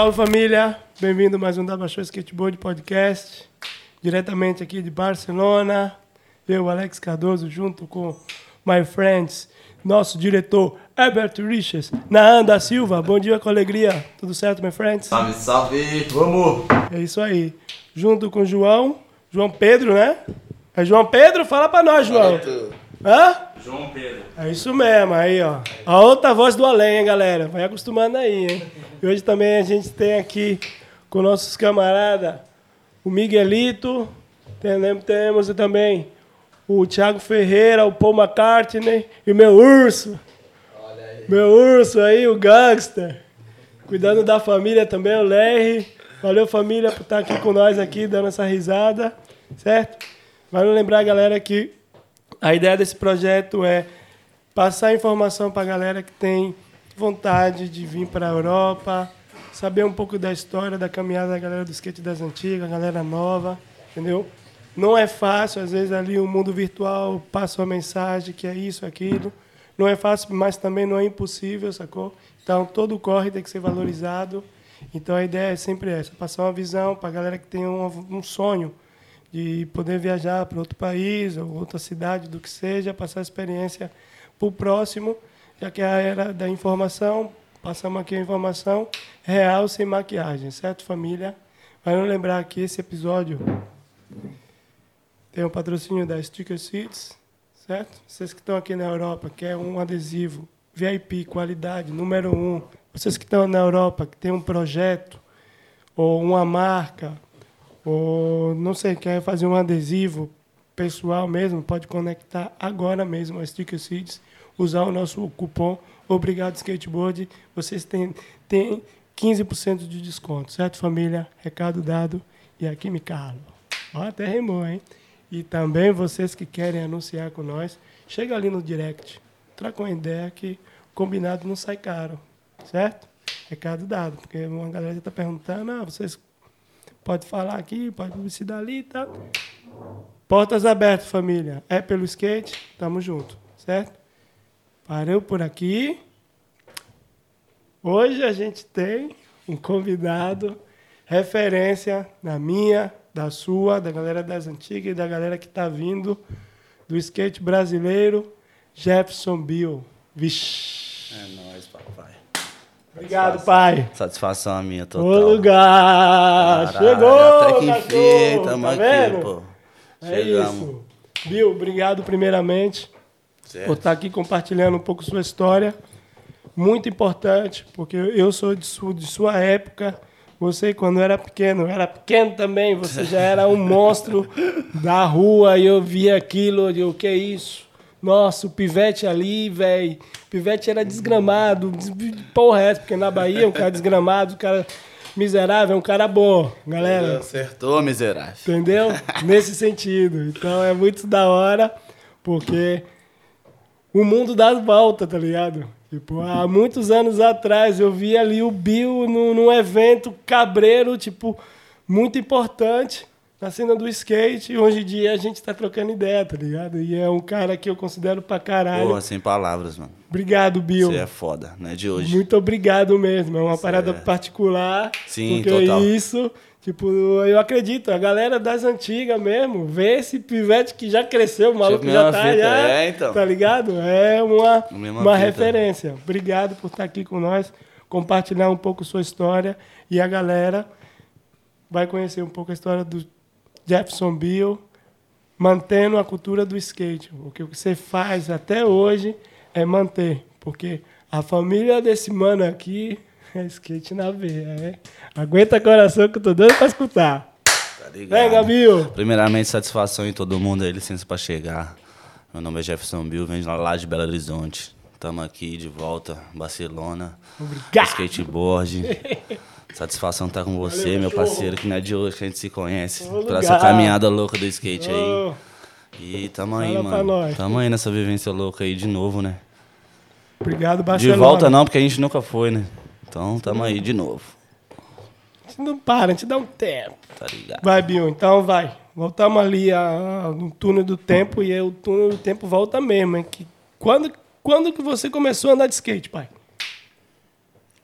Salve família, bem-vindo a mais um Daba Show Skateboard Podcast, diretamente aqui de Barcelona. Eu, Alex Cardoso, junto com my friends, nosso diretor Herbert Riches, Naan da Silva. Bom dia com alegria, tudo certo, my friends? Salve, salve, vamos! É isso aí. Junto com o João, João Pedro, né? É João Pedro? Fala pra nós, João. Hã? João Pedro. É isso mesmo, aí ó. A outra voz do além, hein, galera? Vai acostumando aí, hein? E hoje também a gente tem aqui com nossos camaradas o Miguelito, temos, temos também o Thiago Ferreira, o Paul McCartney e o meu urso. Meu urso aí, o gangster. Cuidando da família também, o Larry. Valeu, família, por estar aqui com nós aqui, dando essa risada, certo? Vale lembrar, galera, que a ideia desse projeto é passar informação para a galera que tem vontade de vir para a Europa, saber um pouco da história, da caminhada da galera do skate das antigas, a galera nova, entendeu? Não é fácil, às vezes ali o mundo virtual passa uma mensagem que é isso, aquilo. Não é fácil, mas também não é impossível, sacou? Então todo corre tem que ser valorizado. Então a ideia é sempre essa, passar uma visão para a galera que tem um, um sonho de poder viajar para outro país ou outra cidade, do que seja, passar a experiência para o próximo, já que é a era da informação, passamos aqui a informação real, sem maquiagem, certo, família? Vamos lembrar que esse episódio tem o patrocínio da Sticker Seeds, certo? Vocês que estão aqui na Europa, quer um adesivo VIP, qualidade, número um. Vocês que estão na Europa, que tem um projeto ou uma marca, ou não sei, quer fazer um adesivo pessoal mesmo, pode conectar agora mesmo a Sticker Seeds, usar o nosso cupom Obrigado Skateboard, vocês têm, têm 15% de desconto, certo, família? Recado dado e aqui me calo. Ó, até rimou, hein? E também vocês que querem anunciar com nós, chega ali no direct, troca uma ideia que combinado não sai caro, certo? Recado dado, porque uma galera está perguntando, ah, vocês podem falar aqui, pode publicidade ali tá? Portas abertas, família. É pelo skate, tamo junto, certo? Parou por aqui. Hoje a gente tem um convidado, referência na minha, da sua, da galera das antigas e da galera que está vindo do skate brasileiro, Jefferson Bill. Vixe. É nóis, papai. Obrigado, pai. Satisfação a minha, total. Ô lugar! Caralho, Chegou! até que enfim, tamo tá aqui, vendo? pô. É Chegamos. isso. Bill, obrigado primeiramente por Certo. estar aqui compartilhando um pouco sua história. Muito importante, porque eu sou de sua, de sua época. Você, quando era pequeno, era pequeno também, você já era um monstro da rua e eu via aquilo, eu, o que é isso? Nossa, o pivete ali, velho. Pivete era desgramado, des- porra, é porque na Bahia um cara desgramado, um cara miserável, é um cara bom, galera. Acertou, miserável. Entendeu? Nesse sentido. Então é muito da hora, porque o mundo dá volta, tá ligado? Tipo, há muitos anos atrás eu vi ali o Bill num, num evento cabreiro, tipo, muito importante na cena do skate. E hoje em dia a gente tá trocando ideia, tá ligado? E é um cara que eu considero pra caralho. Porra, sem palavras, mano. Obrigado, Bill. Você é foda, não é de hoje. Muito obrigado mesmo. É uma parada particular. Sim, porque total. isso, tipo, eu acredito, a galera das antigas mesmo, vê esse pivete que já cresceu, o maluco já tá, fita, já, é, então. tá ligado? É uma, uma fita. referência. Obrigado por estar aqui com nós, compartilhar um pouco sua história e a galera vai conhecer um pouco a história do Jefferson Bill, mantendo a cultura do skate. O que você faz até hoje é manter, porque a família desse mano aqui é skate na veia, é. Aguenta coração que eu tô doido pra escutar. Tá ligado? Vem, Gabriel. Primeiramente, satisfação em todo mundo aí, licença pra chegar. Meu nome é Jefferson Bill, venho lá- lá de Belo Horizonte. Tamo aqui de volta, Barcelona. Obrigado. Skateboard. Satisfação estar com você, Valeu, meu parceiro, que não é de hoje que a gente se conhece. Ô, Pra lugar. essa caminhada louca do skate aí. E tamo aí, Fala mano. Tamo aí nessa vivência louca aí de novo, né? obrigado, De Barcelona. volta não, porque a gente nunca foi, né? Então tamo aí de novo. A gente não para, a gente dá um tempo. Tá ligado? Vai, Bill, então vai. Voltamos ali a, a- no túnel do tempo e aí o túnel do tempo volta mesmo. Hein? Que, quando, quando que você começou a andar de skate, pai?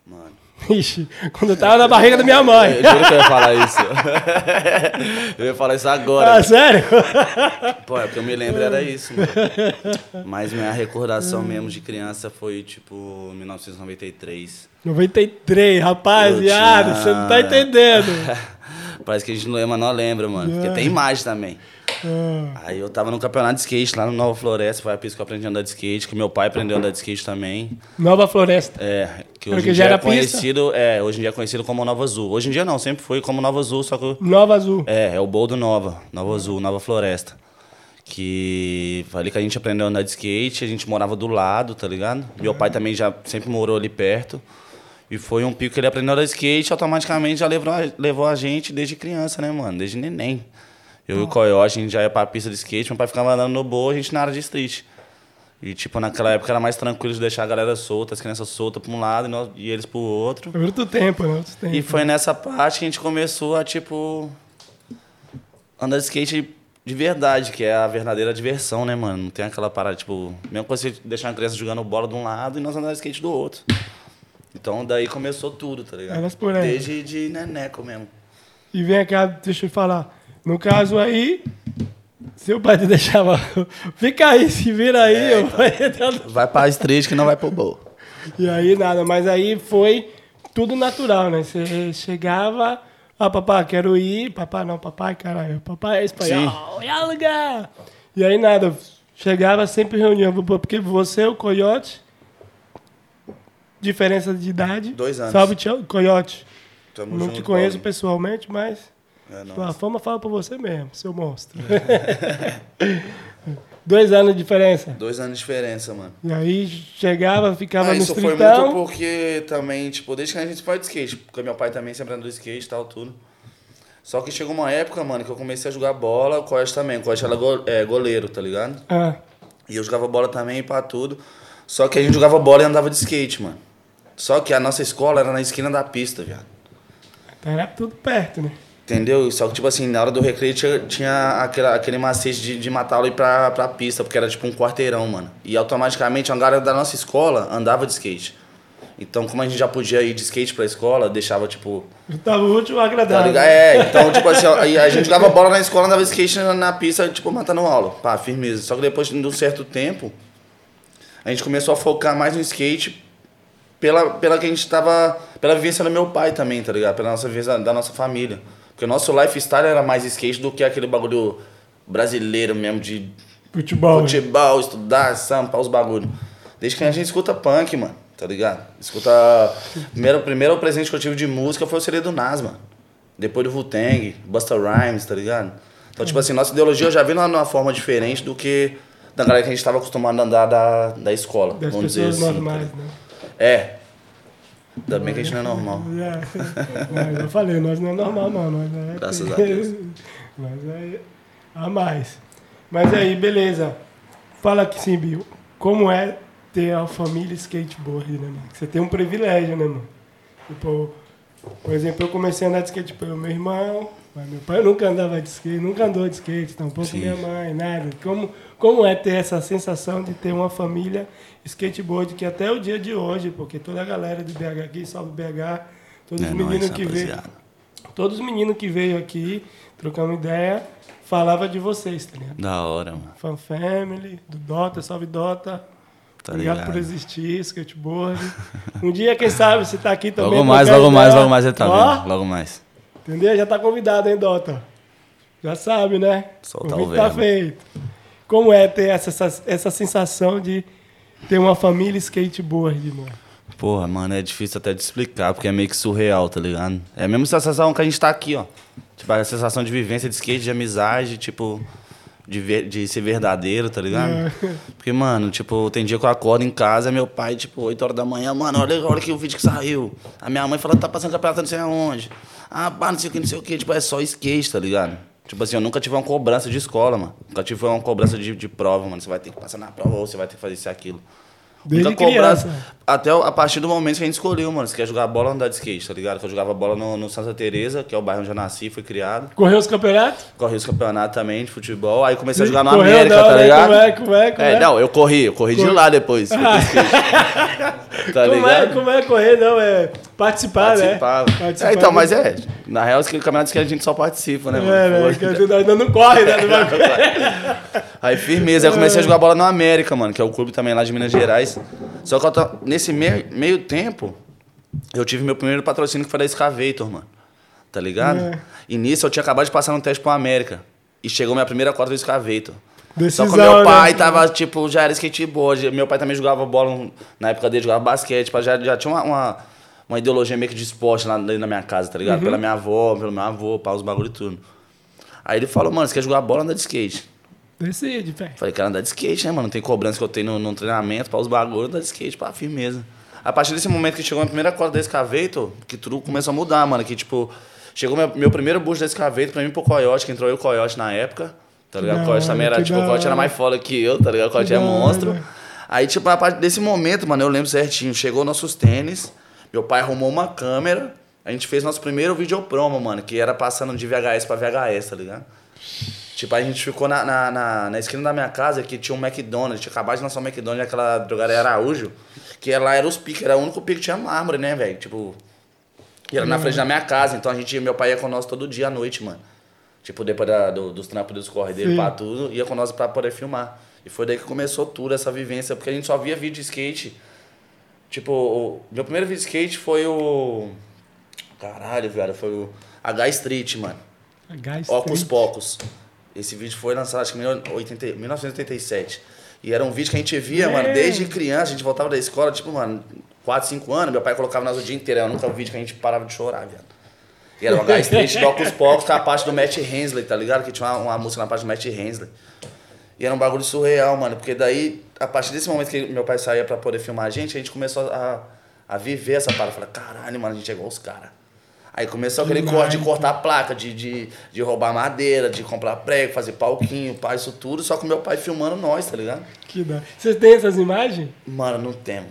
Mano, Ixi, quando eu tava na barriga da minha mãe. Eu juro que eu ia falar isso. eu ia falar isso agora. Ah, sério? Pô, é que eu me lembro era isso, mano. Mas minha recordação mesmo de criança foi, tipo, 1993. 93, rapaziada, Eu você não tá tinha- entendendo. Parece que a gente não lembra, não lembra, mano. Porque tem imagem também. Ah, Aí eu tava no campeonato de skate lá no Nova Floresta, foi a pista que eu aprendi a andar de skate, que meu pai aprendeu a andar de skate também. Nova Floresta. É, que Porque hoje em dia é pista? conhecido, é, hoje em dia é conhecido como Nova Azul. Hoje em dia não, sempre foi como Nova Azul, só que Nova Azul. é, é o bowl do Nova, Nova Azul, Nova Floresta. Que ali que a gente aprendeu a andar de skate, a gente morava do lado, tá ligado? Meu pai também já sempre morou ali perto. E foi um pico que ele aprendeu a andar de skate, automaticamente já levou, a- levou a gente desde criança, né, mano? Desde neném. Eu e o Coyote, a gente já ia pra pista de skate, meu pai ficava andando no bowl, a gente na área de street. E, tipo, naquela época era mais tranquilo de deixar a galera solta, as crianças soltas pra um lado e, nós- e eles pro outro. Foi outro tempo, né? Tempo. E foi nessa parte que a gente começou a, tipo, andar de skate de verdade, que é a verdadeira diversão, né, mano? Não tem aquela parada, tipo, mesmo que você deixar uma criança jogando bola de um lado e nós andar de skate do outro. Então daí começou tudo, tá ligado? Elas por aí. Desde de neneco mesmo. E vem cá, deixa eu falar. No caso aí, seu pai te deixava. Fica aí, se vira aí. É, vou- Vai pra street que não vai pro bowl. E aí nada, mas aí foi tudo natural, né? Você chegava, ah, papai, quero ir. Papai, não, papai, caralho. Papai é espanhol. E aí, lugar? E aí nada, chegava sempre reunião, porque você, o Coyote, diferença de idade. Dois anos. Salve, tio, Coyote. Tamo não junto, te conheço Paulinho. pessoalmente, mas É, não. tua fama fala pra você mesmo, seu monstro. Dois anos de diferença. Dois anos de diferença, mano. E aí chegava, ficava Ah, no isso foi muito porque também, tipo, desde que a gente foi de skate, porque meu pai também sempre andou de skate e tal, tudo. Só que chegou uma época, mano, que eu comecei a jogar bola, o Coyote também. O Coyote era go- é, goleiro, tá ligado? Ah, E eu jogava bola também pra tudo. Só que a gente jogava bola e andava de skate, mano. Só que a nossa escola era na esquina da pista, viado. então era tudo perto, né? Entendeu? Só que, tipo assim, na hora do recreio tinha, tinha aquela, aquele macete de, de matá-lo ir pra, pra pista, porque era tipo um quarteirão, mano. E automaticamente a galera da nossa escola andava de skate. Então, como a gente já podia ir de skate pra escola, deixava, tipo. Tava o último Tá agradável. ligado? É, então, tipo assim, aí a gente jogava bola na escola, andava de skate na, na pista, tipo, matando aula. Pá, firmeza. Só que depois de um certo tempo, a gente começou a focar mais no skate pela, pela que a gente tava. pela vivência do meu pai também, tá ligado? Pela nossa vivência da nossa família. Porque o nosso lifestyle era mais skate do que aquele bagulho brasileiro mesmo de Futebol. futebol, estudar, sampa, os bagulho. Desde que a gente escuta punk, mano, tá ligado? Escuta. Primeiro, primeiro presente que eu tive de música foi o CD do Nas, mano. Depois do Wu-Tang, Busta Rhymes, tá ligado? Então, tipo assim, nossa ideologia eu já vi numa, forma diferente do que da galera que a gente tava acostumado a andar da, da escola. Das vamos dizer assim. normais, tá né? É. Ainda bem que a gente não é normal. É. Mas eu falei, nós não é normal, não. Nós é... Graças a Deus. Nós é a mais. Mas aí, beleza. Fala aqui, sim, Bill. Como é ter a família skateboard, né, mano? Você tem um privilégio, né, mano? Tipo, por exemplo, eu comecei a andar de skate pelo meu irmão, mas meu pai nunca andava de skate, nunca andou de skate, tampouco Sim. minha mãe, nada. Como, como é ter essa sensação de ter uma família skateboard que até o dia de hoje, porque toda a galera de BH aqui, salve BH, todos É os meninos que veio, todos os meninos que veio aqui, trocamos ideia, falava de vocês, tá ligado? Da hora, mano. Fan Family, do Dota, salve Dota. Tá Obrigado ligado? por existir, skateboard. Um dia, quem sabe, você tá aqui também. Logo mais, trocando logo mais, logo mais ele tá Ó, vendo. Logo mais. Entendeu? Já tá convidado, hein, Dota? Já sabe, né? Soltar Convite o tá verbo. feito. Como é ter essa, essa, essa sensação de ter uma família skateboard, mano? Porra, mano, é difícil até de explicar, porque é meio que surreal, tá ligado? É a mesma sensação que a gente tá aqui, ó. Tipo, a sensação de vivência, de skate, de amizade, tipo, de, ver- de ser verdadeiro, tá ligado? É. Porque, mano, tipo, tem dia que eu acordo em casa, meu pai, tipo, 8 horas da manhã, mano, olha, olha aqui o vídeo que saiu. A minha mãe fala, tá passando campeonato não sei aonde. Ah, pá, não sei o que, não sei o que. Tipo, é só skate, tá ligado? Tipo assim, eu nunca tive uma cobrança de escola, mano. Nunca tive uma cobrança de, de prova, mano. Você vai ter que passar na prova ou você vai ter que fazer isso e aquilo. Desde Muita cobrança. até a partir do momento que a gente escolheu, mano, se quer jogar bola ou andar de skate, tá ligado? Que eu jogava bola no, no Santa Teresa, que é o bairro onde eu nasci, fui criado. Correu os campeonatos? Corri os campeonatos também de futebol. Aí comecei a jogar no Correu, América, não, tá né? ligado? Como é, como é, como É, é? não, eu corri, eu corri de Corre- lá depois. tá como, é, ligado? como é correr, não? É participar, Participava. né? Participar É, então, do- mas é. Na real, campeonato de skate a gente só participa, né, É, mano? né? Que ainda não corre, né? Aí, firmeza. Aí eu comecei a jogar bola no América, mano, que é o clube também lá de Minas Gerais. Só que eu nesse meio, meio tempo, eu tive meu primeiro patrocínio que foi da Excavator, mano. Tá ligado? É. E nisso eu tinha acabado de passar no teste pro América. E chegou minha primeira cota do Excavator. Decisão, Só que o meu pai né? tava, tipo, já era skateboard. Meu pai também jogava bola, na época dele jogava basquete. Já, já tinha uma, uma, uma ideologia meio que de esporte lá da minha casa, tá Uhum. ligado? Pela minha avó, pelo meu avô, pá, os bagulho e tudo. Aí ele falou, mano, você quer jogar bola ou andar de skate? Decide, velho. Falei, quero andar de skate, né, mano? Não tem cobrança que eu tenho no, no treinamento para os bagulhos, andar de skate, pá, firmeza. A partir desse momento que chegou a primeira corda da Excavator, que tudo começou a mudar, mano. Que, tipo, chegou meu, meu primeiro boost da Excavator pra mim pro Coyote, que entrou eu e o Coyote na época. Tá ligado? Da O Coyote também era, tipo, o Coyote era mais foda que eu, tá ligado? O Coyote é monstro. Aí, tipo, a partir desse momento, mano, eu lembro certinho. Chegou nossos tênis, meu pai arrumou uma câmera, a gente fez nosso primeiro vídeo promo, mano, que era passando de VHS pra VHS, tá ligado? Tipo, a gente ficou na, na, na, na esquina da minha casa que tinha um McDonald's, tinha acabado de lançar um McDonald's naquela drogaria Araújo, que lá era os piques, era o único pique que tinha mármore, né, velho? Tipo, e era na frente da minha casa, então a gente, meu pai ia com nós todo dia à noite, mano. Tipo, depois da- do- dos trampos dos corre dele Sim. pra tudo, ia com nós pra poder filmar. E foi daí que começou tudo, essa vivência, porque a gente só via vídeo de skate. Tipo, o meu primeiro vídeo de skate foi o. Caralho, velho, foi o H Street, mano. Gás Ocos triste. Pocos. Esse vídeo foi lançado, acho que em 1980 1987. E era um vídeo que a gente via, mano, É. desde criança. A gente voltava da escola, tipo, mano, 4, 5 anos. Meu pai colocava nós o dia inteiro. Era o único vídeo que a gente parava de chorar, viado. E era o H Street do Ocos Pocos com a parte do Matt Hensley, tá ligado? Que tinha uma, uma música na parte do Matt Hensley. E era um bagulho surreal, mano. Porque daí, a partir desse momento que meu pai saía pra poder filmar a gente, a gente começou a, a viver essa parada. Falei, caralho, mano, a gente é igual os caras. Aí começou aquele Demais. corte de cortar placa, de, de, de roubar madeira, de comprar prego, fazer palquinho, pá, isso tudo. Só com meu pai filmando nós, tá ligado? Que dá. Vocês têm essas imagens? Mano, não temos.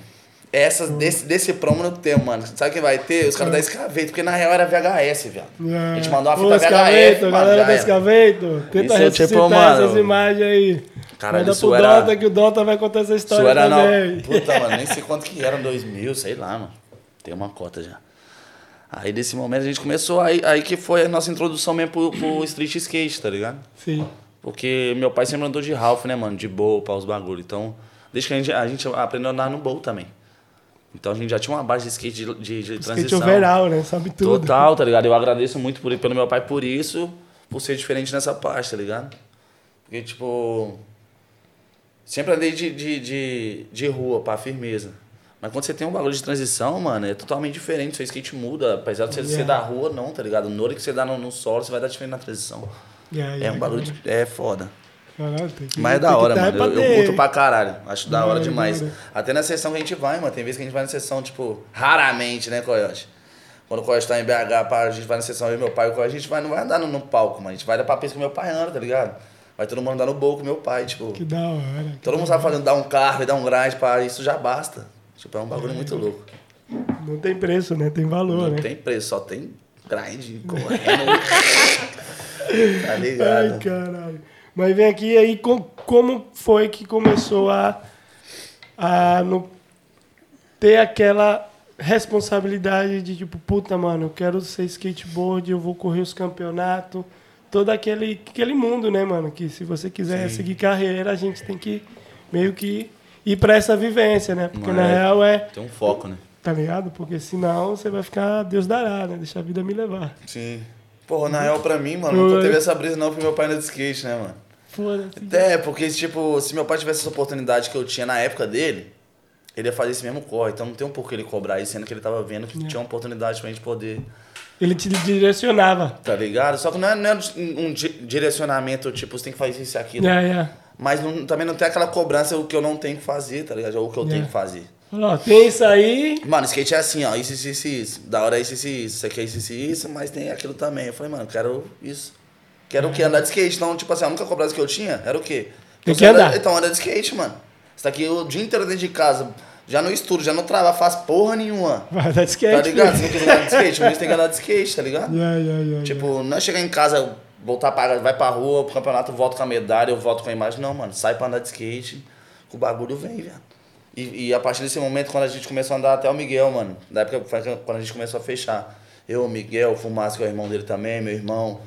Essas, desse, desse promo não temos, mano. Sabe quem vai ter? Os caras da Escaveito, porque na real era VHS, viado. A gente mandou uma Ô, fita Escaveito, VHS, mano, galera da era. Escaveito, tenta Isso é ressuscitar tipo, mano, essas imagens aí. Caralho, Manda pro era- Dota que o Dota vai contar essa Isso história era também. não. Puta, mano, nem sei quanto que era, 2000, sei lá, mano. Tem uma cota já. Aí desse momento a gente começou, aí, aí que foi a nossa introdução mesmo pro, pro street skate, tá ligado? Sim. Porque meu pai sempre andou de Ralph, né, mano? De boa, para os bagulho. Então, desde que a gente, a gente aprendeu a andar no bowl também. Então a gente já tinha uma base de skate de, de, de Skate transição. overall, né? Sabe tudo. Total, tá ligado? Eu agradeço muito por, pelo meu pai por isso, por ser diferente nessa parte, tá ligado? Porque, tipo. Sempre andei de, de, de, de rua, pá, firmeza. Mas quando você tem um bagulho de transição, mano, é totalmente diferente. Seu skate muda. Apesar de você ser Yeah. da rua, não, tá ligado? No hora que você dá no, no solo, você vai dar diferente na transição. Yeah, É yeah, um bagulho de, É foda. Caralho, tem que- Mas é da hora, mano. pra Eu, eu curto pra caralho. Acho da hora hora, demais. Até na sessão que a gente vai, mano. Tem vezes que a gente vai na sessão, tipo, raramente, né, Coyote? Quando o Coyote tá em BH, a gente vai na sessão, eu e meu pai, o Coyote, a gente vai, não vai andar no, no palco, mano. A gente vai dar pra pista que meu pai anda, tá ligado? Vai todo mundo andar no bowl com meu pai, tipo. Que da hora. que Todo mundo sabe fazendo, dar um carro e dar um grind, pá, isso já basta. Tipo, é um bagulho muito louco. Não tem preço, né? Tem valor, Não né? tem preço, só tem grind, correndo. tá Ai, ligado? caralho. Mas vem aqui aí, com- como foi que começou a, a no, ter aquela responsabilidade de tipo, puta, mano, eu quero ser skateboard, eu vou correr os campeonatos, todo aquele, aquele mundo, né, mano? Que se você quiser seguir carreira, a gente tem que meio que ir pra essa vivência, né? Porque na É. real é, Tem um foco, né? tá ligado? Porque senão você vai ficar Deus dará, né? Deixa a vida me levar. Sim. Porra, na real, pra mim, mano, nunca Foi. teve essa brisa não pro meu pai andar de skate, né, mano? Foda-se. É, porque, tipo, se meu pai tivesse essa oportunidade que eu tinha na época dele, ele ia fazer esse mesmo corre. Então não tem um porquê ele cobrar isso, sendo que ele tava vendo que tinha uma oportunidade pra gente poder, Ele te direcionava. tá ligado? Só que não é, não é um di- direcionamento, tipo, você tem que fazer isso e aquilo. É, é. Mas não- também não tem aquela cobrança o que eu não tenho que fazer, tá ligado? Ou o que eu tenho É. que fazer. Falou, tem isso aí. Mano, skate é assim, ó, isso, isso, isso, isso. Da hora é isso, isso, isso. Você quer isso, isso, isso, mas tem aquilo também. Eu falei, mano, quero isso. Quero o quê? Andar de skate. Então, tipo assim, a única cobrança que eu tinha era o quê? Tem Você que anda- andar. Então, anda de skate, mano. Você tá aqui o dia inteiro dentro de casa, Já no estudo, já não trabalho, faz porra nenhuma. Vai dar de skate. Tá ligado? Se não quiser andar de skate, o Luiz tem que andar de skate, tá ligado? Yeah, yeah, yeah, Tipo, não é chegar em casa, voltar pra, vai pra rua, pro campeonato, volto com a medalha, eu volto com a imagem. Não, mano, sai pra andar de skate, que o bagulho vem, velho. E, e a partir desse momento, quando a gente começou a andar, até o Miguel, mano, da época quando a gente começou a fechar. Eu, o Miguel, o Fumaça, que é o irmão dele também, meu irmão.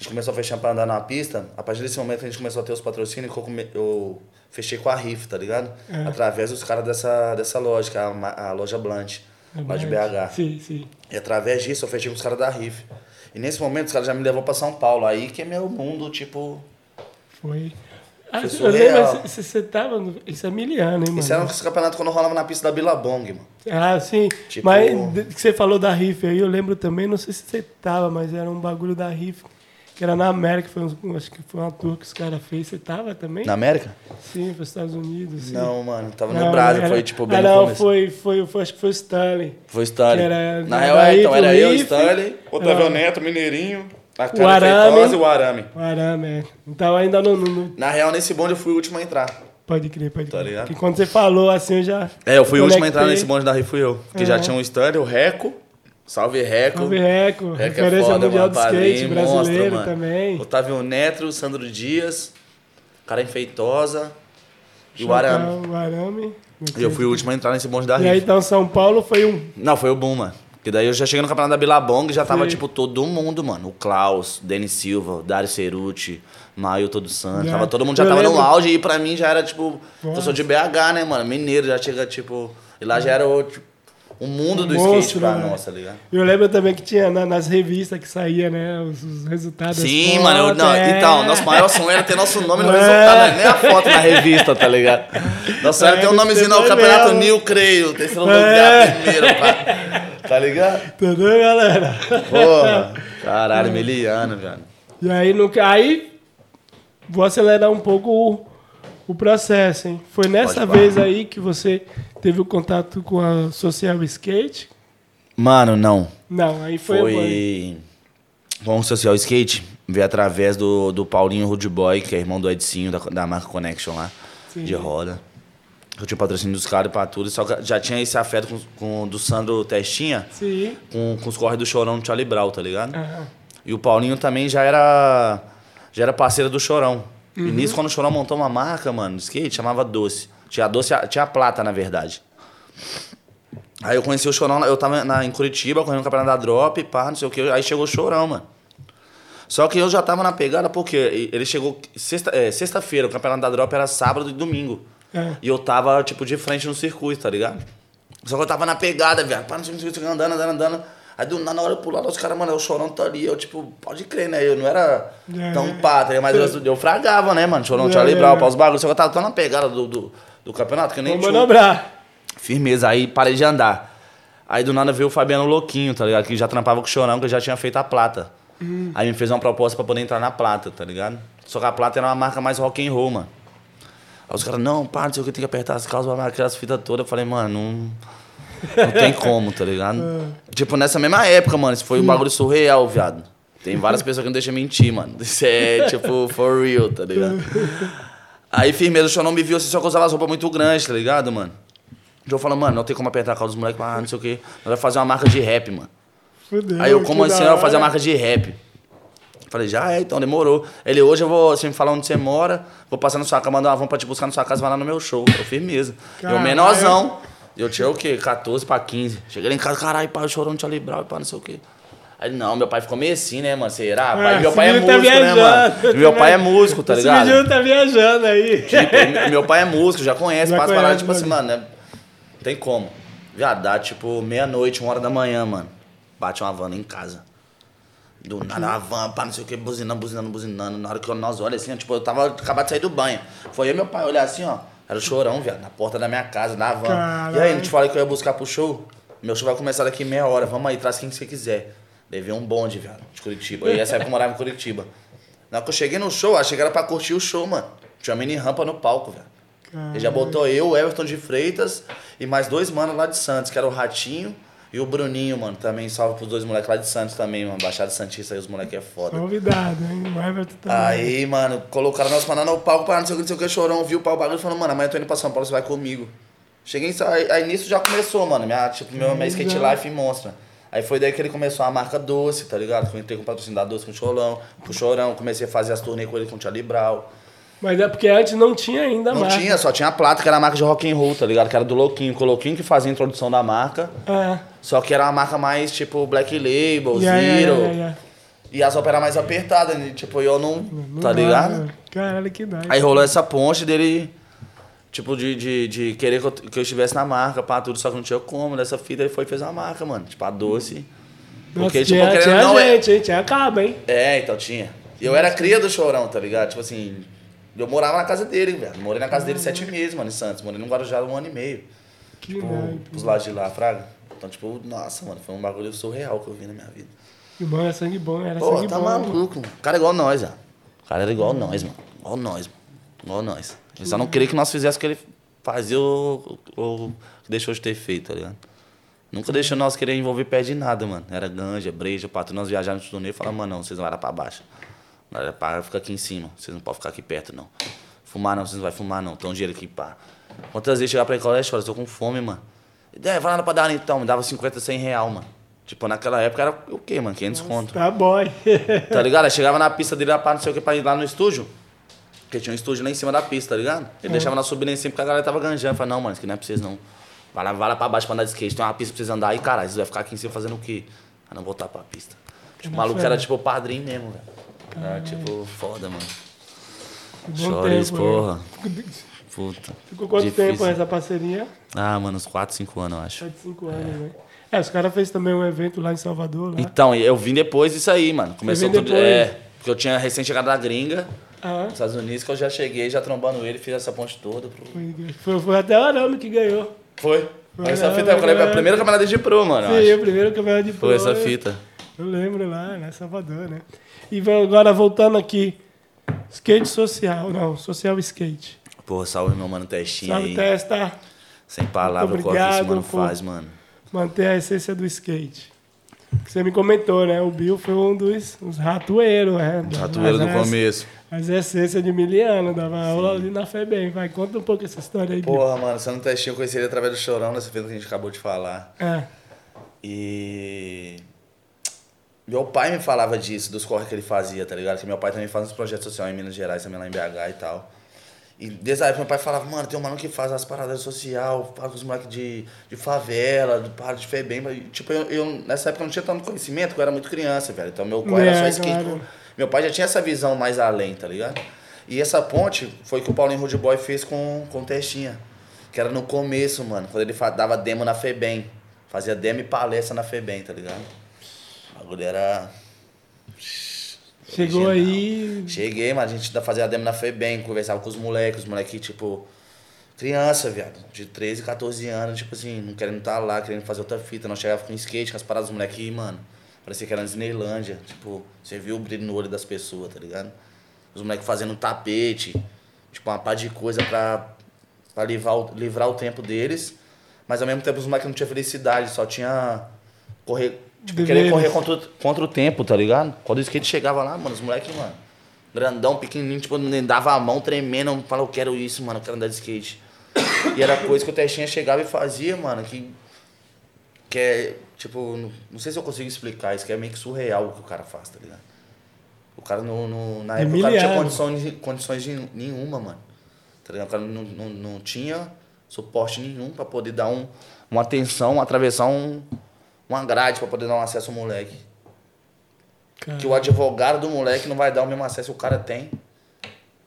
A gente começou a fechar pra andar na pista. A partir desse momento, a gente começou a ter os patrocínios, que eu, fechei com a RIF, tá ligado? É. Através dos caras dessa, dessa loja, que é a, a loja Blunt, lá de BH. Sim, sim. E através disso eu fechei com os caras da RIF. E nesse momento os caras já me levou pra São Paulo. Aí que é meu mundo, tipo. Foi. Ah, Foi surreal. você- tava. No, isso é miliano, hein, mano? Isso era um campeonato quando rolava na pista da Billabong, mano. Ah, sim. Tipo- Mas que você falou da riff aí, eu lembro também, não sei se você tava, mas era um bagulho da riff. Que era na América, foi um- acho que foi uma tour que os caras fez. Você tava também? Na América? Sim, foi Estados Unidos. Sim. Não, mano. Tava no Não, Brasil, era- foi tipo bem ah, no não, começo. foi, foi, foi, acho que foi o Stanley. Foi Stanley. Que era- Na real, é, então era o eu, Stanley, Otávio ah. Neto, Mineirinho, a O Arame. Feitosa e o Arame. O Arame, é. Então ainda não, não- não- Na real, nesse bonde eu fui o último a entrar. Pode crer, pode Tá crer. ligado? Porque quando você falou assim, eu já. É, eu fui o último a entrar nesse bonde da RIF, fui eu. Porque já tinha o Stanley, o Reco. Salve Reco. Salve Reco, Reco é foda, mundial mano. do skate Padrinho, brasileiro também. Otávio Neto, Sandro Dias, cara enfeitosa e o Arame. O Arame. E eu fui o último a entrar nesse bonde da E aí então São Paulo foi um. Não, foi o Boom, mano. Porque daí eu já cheguei no campeonato da Bilabong e já tava, Sei. tipo, todo mundo, mano. O Klaus, Denis Silva, o Dário Ceruti, Mailton dos Santos. Já. Tava, todo mundo já Eu tava no auge e pra mim já era, tipo... Eu Nossa. sou de BH, né, mano? Mineiro, já chega, tipo... E lá já era o, tipo, o mundo do skate monstro, pra né? nós, tá ligado? Eu lembro também que tinha na- nas revistas que saía, né? Os, os resultados. Sim, fotos, mano. eu- não, é. Então, nosso maior sonho era ter nosso nome no É. resultado, né? nem a foto na revista, tá ligado? Nosso sonho era ter um É, nomezinho no campeonato. Nil, creio. Terceiro É. lugar, primeiro, pá. Tá ligado? Entendeu, galera? Porra. Caralho, miliano, velho. E aí, no, aí vou acelerar um pouco o, o processo, hein? Foi nessa Pode vez aí que você teve o contato com a Social Skate? Mano, não. Não, aí foi. Foi. Vamos social skate. Veio através do, do Paulinho Rude Boy, que é irmão do Edcinho, da, da marca Connection lá, Sim. de roda. Eu tinha patrocínio dos caras pra tudo, só que já tinha esse afeto com, com do Sandro Testinha, Sim. com, com os corres do Chorão do Charlie Brown, tá ligado? Aham. E o Paulinho também já era já era parceiro do Chorão. Uhum. E nisso, quando o Chorão montou uma marca, mano, de skate, chamava Doce. Tinha a Doce, tinha a Plata, na verdade. Aí eu conheci o Chorão, eu tava na, em Curitiba, correndo o campeonato da Drop, pá, não sei o que. Aí chegou o Chorão, mano. Só que eu já tava na pegada, porque ele chegou sexta- é, sexta-feira, o campeonato da Drop era sábado e domingo. É. E eu tava, tipo, de frente no circuito, tá ligado? Só que eu tava na pegada, velho. Pá, não sei o que, não sei o que, andando, andando, andando. Aí do nada, na hora eu pular, os caras, mano, o chorão tá ali. Eu, tipo, pode crer, né? Eu não era É. tão pá, tá ligado? mas eu, eu fragava, né, mano? Chorão, É, Charlie é, Brown, é. pra os bagulhos. Só que eu tava tão na pegada do, do, do campeonato que eu nem Vamos tinha. manobrar. Firmeza, aí parei de andar. Aí do nada veio o Fabiano Louquinho, tá ligado? Que já trampava com o Chorão, que eu já tinha feito a Plata. Hum. Aí me fez uma proposta pra poder entrar na Plata, tá ligado? Só que a Plata era uma marca mais rock and roll, mano. Aí os caras, não, pá, não sei o que, tem que apertar as calças, as fitas todas. Eu falei, mano, não... Não tem como, tá ligado? Tipo, nessa mesma época, mano, isso foi um bagulho surreal, viado. Tem várias pessoas que não deixam mentir, mano. Isso é, tipo, for real, tá ligado? Aí, firmeza, o Chorão me viu assim, só que eu usava as roupas muito grandes, tá ligado, mano? O Joe falou, mano, não tem como apertar a calça dos moleques, ah, não sei o quê. Nós vamos fazer uma marca de rap, mano. Fudeu, Aí eu, como assim, da eu vou fazer a hora. marca de rap. Falei, já é, então demorou. Ele, hoje eu vou, você me falar onde você mora, vou passar na sua casa, mandar uma van pra te buscar na sua casa, vai lá no meu show. Eu, firmeza. Eu Caralho. menorzão. Eu tinha o quê? 14 pra 15. Cheguei lá em casa, caralho, pai, chorando, Charlie Brown, pá, não sei o quê. Aí, não, meu pai ficou meio assim, né, mano? Será? Pai, Ah, meu esse pai é menino músico, tá né, mano? Meu pai é músico, tá Esse ligado? menino tá viajando aí. Tipo, meu- pai é músico, já conhece, Já passa conhece, parada, tipo assim, mano. né? Tem como. Viado, dá tipo meia-noite, uma hora da manhã, mano. Bate uma van em casa. Do nada, uma van, pá, não sei o que, buzinando, buzinando, buzinando. Na hora que nós olhamos assim, ó, tipo, eu tava acabado de sair do banho. Foi eu e meu pai olhar assim, ó. Era o chorão, viado, na porta da minha casa, na van. Caralho. E aí, não te falei que eu ia buscar pro show? Meu show vai começar daqui meia hora, vamos aí, traz quem você quiser. Levei um bonde, viado, de Curitiba. Eu ia sair pra morar em Curitiba. Na hora que eu cheguei no show, achei que era pra curtir o show, mano. Tinha uma mini rampa no palco, velho. Ele já botou eu, o Everton de Freitas e mais dois manos lá de Santos, que era o Ratinho e o Bruninho, mano. Também salve pros dois moleques lá de Santos também, mano. Baixada Santista aí, os moleques é foda. Convidado, hein? O Everton também. Aí, mano, colocaram nós manos no palco, para não sei o que, não sei o que, chorão, viu o pau bagulho e falou, mano, amanhã eu tô indo pra São Paulo, você vai comigo. Cheguei em. Aí, aí nisso já começou, mano. Minha, tipo, meu, minha skate life monstra. Aí foi daí que ele começou a marca Doce, tá ligado? Eu entrei com o patrocínio da Doce com o Chorão, com o Chorão, comecei a fazer as turnês com ele com o Charlie Brown. Mas é porque antes não tinha ainda Não marca. tinha, só tinha a Plata, que era a marca de rock and roll, tá ligado? Que era do Louquinho, com o Louquinho que fazia a introdução da marca. É. Só que era uma marca mais, tipo, Black Label, Yeah, Zero. yeah, yeah. E as roupas eram mais apertadas, né? tipo, eu não. Não tá dá, ligado? né? Caralho, que dá. Aí rolou essa ponte dele, tipo, de, de, de querer que eu, que eu estivesse na marca, pá, tudo, só que não tinha como. Nessa fita ele foi e fez a marca, mano. Tipo, a doce. Nossa, Porque, tipo, tinha, querendo tinha não, é- gente, hein? Tinha cabo, hein? É, então tinha. E eu era cria do chorão, tá ligado? Tipo assim, eu morava na casa dele, velho. Morei na casa dele sete meses, mano, em Santos. Morei no Guarujá um ano e meio. Que Tipo, naipe. os lados de lá, Fraga. Então, tipo, nossa, mano, foi um bagulho surreal que eu vi na minha vida. Irmão, é sangue bom, era Pô, sangue tá bom. maluco, mano. O cara é igual nós, ó. O cara era igual nós, mano. Igual nós, mano. Igual nós. Ele só não queria que nós fizéssemos o que ele fazia ou, ou que deixou de ter feito, tá ligado? Nunca deixou nós querer envolver pé de nada, mano. Era ganja, breja, patrão. Nós viajávamos no torneio e falava, mano, não, vocês não lá pra baixo. Não era pra ficar aqui em cima. Vocês não podem ficar aqui perto, não. Fumar não, vocês não vão fumar, não. Tem um dinheiro aqui, pá. Quantas vezes chegar pra colégio, olha, eu tô com fome, mano. É, vai lá na padaria então, me dava 50, 100 real, mano. Tipo, naquela época era o quê, mano? 500 conto. Tá boy. Tá ligado? Aí chegava na pista dele lá pra não sei o que, pra ir lá no estúdio. Porque tinha um estúdio lá em cima da pista, tá ligado? Ele deixava nós subir lá em cima porque a galera tava ganjando. Eu falei, não, mano, isso aqui não é pra vocês não. Vai lá, vai lá pra baixo pra andar de skate. Tem uma pista pra vocês andar aí, caralho. Vocês vão ficar aqui em cima fazendo o quê? Pra não voltar pra pista. Tipo, o maluco era tipo o padrinho mesmo, velho. Era tipo, foda, mano. Chora isso, tempo, porra. né? Puta. Ficou quanto Difícil. tempo essa parceria? Ah, mano, uns 4, 5 anos, eu acho. 7, 5 anos, né? É, os caras fez também um evento lá em Salvador. Lá. Então, eu vim depois disso aí, mano. Começou tudo. É, porque eu tinha recém chegado da gringa, Ah, nos Estados Unidos, que eu já cheguei, já trombando ele, fiz essa ponte toda. Pro... foi, foi, até o Arame que ganhou. Foi. Foi, essa é, fita foi, foi a é. primeira caminhada de pro, mano. eu Sim, acho. o primeiro campeonato de Foi essa pro, fita. Eu lembro lá, né? Salvador, né? E agora voltando aqui. Skate social, não, social skate. Porra, salve meu mano Testinha Sabe, aí. testa, Sem palavra qual que esse mano faz, mano. manter a essência do skate. Que você me comentou, né? O Bill foi um dos os ratoeiros, né? Ratoeiro no essa- começo. Mas é essência de miliano, dava aula ali na FEBEM. Vai, conta um pouco essa história aí, Bill. Porra, mano, você não Testinha eu conheci ele através do chorão nessa fita que a gente acabou de falar. É, E. Meu pai me falava disso, dos corres que ele fazia, tá ligado? Que meu pai também faz uns projetos sociais em Minas Gerais, também lá em BH e tal. E desde a época meu pai falava, mano, tem um mano que faz as paradas social, com os moleques de, de favela, de parada de Febem. Tipo, eu, eu, nessa época eu não tinha tanto conhecimento, porque eu era muito criança, velho. Então meu pai É, era só skate. claro. Meu pai já tinha essa visão mais além, tá ligado? E essa ponte foi que o Paulinho Rude Boy fez com, com o Testinha. Que era no começo, mano, quando ele dava demo na Febem. Fazia demo e palestra na Febem, tá ligado? Bagulho era. chegou Original. aí. Cheguei, mas a gente fazia demo na Febem, conversava com os moleques, os moleques, tipo, criança, viado, de 13, 14 anos, tipo assim, não querendo estar lá, querendo fazer outra fita. Nós chegava com skate, com as paradas dos moleques, mano, parecia que era na Disneylândia. Tipo, você viu o brilho no olho das pessoas, tá ligado? Os moleques fazendo tapete, tipo, uma par de coisa pra, pra livrar, o, livrar o tempo deles, mas ao mesmo tempo os moleques não tinham felicidade, só tinha correr, tipo, querer correr contra, o- contra o tempo, tá ligado? Quando o skate chegava lá, mano, os moleques, mano, grandão, pequenininho, tipo, nem dava a mão tremendo, falava, eu quero isso, mano, eu quero andar de skate. E era coisa que o Testinha chegava e fazia, mano, que. Que é, tipo, não, não sei se eu consigo explicar isso, que é meio que surreal o que o cara faz, tá ligado? O cara, no, no- na É época, o cara não tinha condições, condições de nenhuma, mano. Tá ligado? O cara não, não, não tinha suporte nenhum pra poder dar um, uma atenção, atravessar um, uma grade pra poder dar um acesso ao moleque. Cara, Que o advogado do moleque não vai dar o mesmo acesso que o cara tem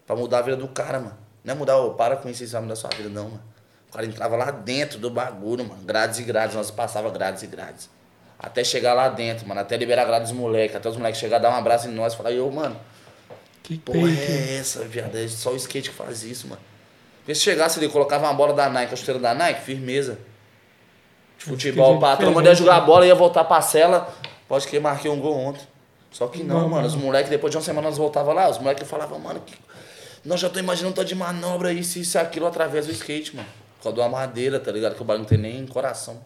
pra mudar a vida do cara, mano. Não é mudar, ô, para com isso, isso vai mudar a sua vida, não, mano. O cara entrava lá dentro do bagulho, mano. Grades e grades, nós passava grades e grades. Até chegar lá dentro, mano. Até liberar grades dos moleques. Até os moleques chegar, dar um abraço em nós e falar, eu, mano, que porra peito. é essa, viado? É só o skate que faz isso, mano. Porque se chegasse ali, colocava uma bola da Nike, a chuteira da Nike, firmeza. De futebol, que pá, todo mundo ia jogar a bola, ia voltar pra cela. Pode que marquei um gol ontem. Só que não, Não, mano. Os moleques, depois de uma semana, nós voltava lá. Os moleques falavam, mano, que... nós já tô imaginando tá de manobra, isso, isso e aquilo, através do skate, mano. Por causa de uma madeira, tá ligado? Que o bagulho não tem nem coração.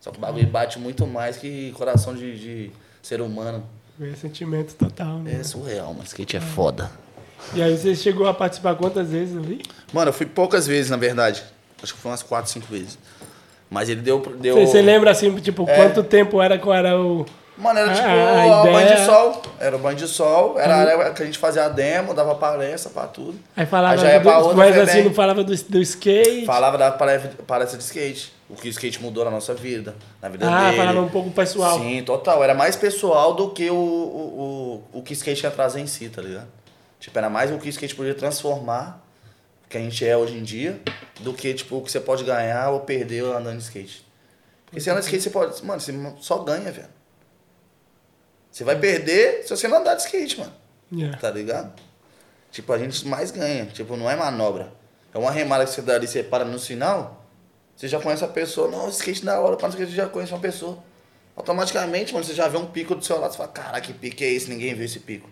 Só que o bagulho bate muito mais que coração de, de ser humano. É sentimento total, né? É surreal, mano. Skate é foda. E aí você chegou a participar quantas vezes ali? Mano, eu fui poucas vezes, na verdade. Acho que foi umas 4, 5 vezes. Mas ele deu. deu... Você, você lembra assim, tipo, É. quanto tempo era, qual era o. Mano, era tipo a a, banho de sol. Era o banho de sol. Era a área que a gente fazia a demo, dava palestra pra tudo. Aí falava Aí já ia do, pra outra, mas assim, não falava do, do skate. Falava da palestra, de skate. O que o skate mudou na nossa vida. Na vida ah, dele. falava um pouco pessoal. Sim, total. Era mais pessoal do que o, o, o, o que skate ia trazer em si, tá ligado? Tipo, era mais o que o skate podia transformar, que a gente é hoje em dia, do que, tipo, o que você pode ganhar ou perder andando de skate. Porque você anda de skate, você pode. Mano, você só ganha, velho. Você vai perder se você não andar de skate, mano. Yeah. Tá ligado? Tipo, a gente mais ganha. Tipo, não é manobra. É uma remada que você dá ali, você para no sinal, você já conhece a pessoa. Não, skate da hora, para skate, você já conhece uma pessoa. Automaticamente, mano, você já vê um pico do seu lado, você fala, caraca, que pico é esse? Ninguém viu esse pico.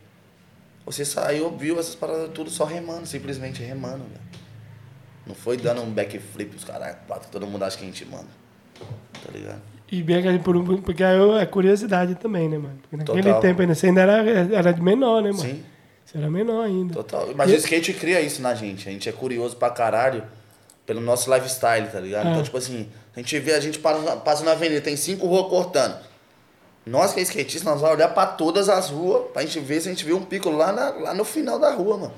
Você saiu, viu essas paradas tudo só remando, simplesmente remando, velho. Não foi dando um backflip, os caras, todo mundo acha que a gente manda. Tá ligado? E bem que a gente, por um- porque aí é curiosidade também, né, mano? Porque naquele Total. tempo ainda você ainda era, era de menor, né, mano? Sim. Você era menor ainda. Total. Mas E- o skate cria isso na gente. A gente é curioso pra caralho pelo nosso lifestyle, tá ligado? Ah. Então, tipo assim, a gente vê, a gente passa, passa na avenida, tem cinco ruas cortando. Nós que é skatista, nós vamos olhar pra todas as ruas pra gente ver se a gente vê um pico lá, na- lá no final da rua, mano.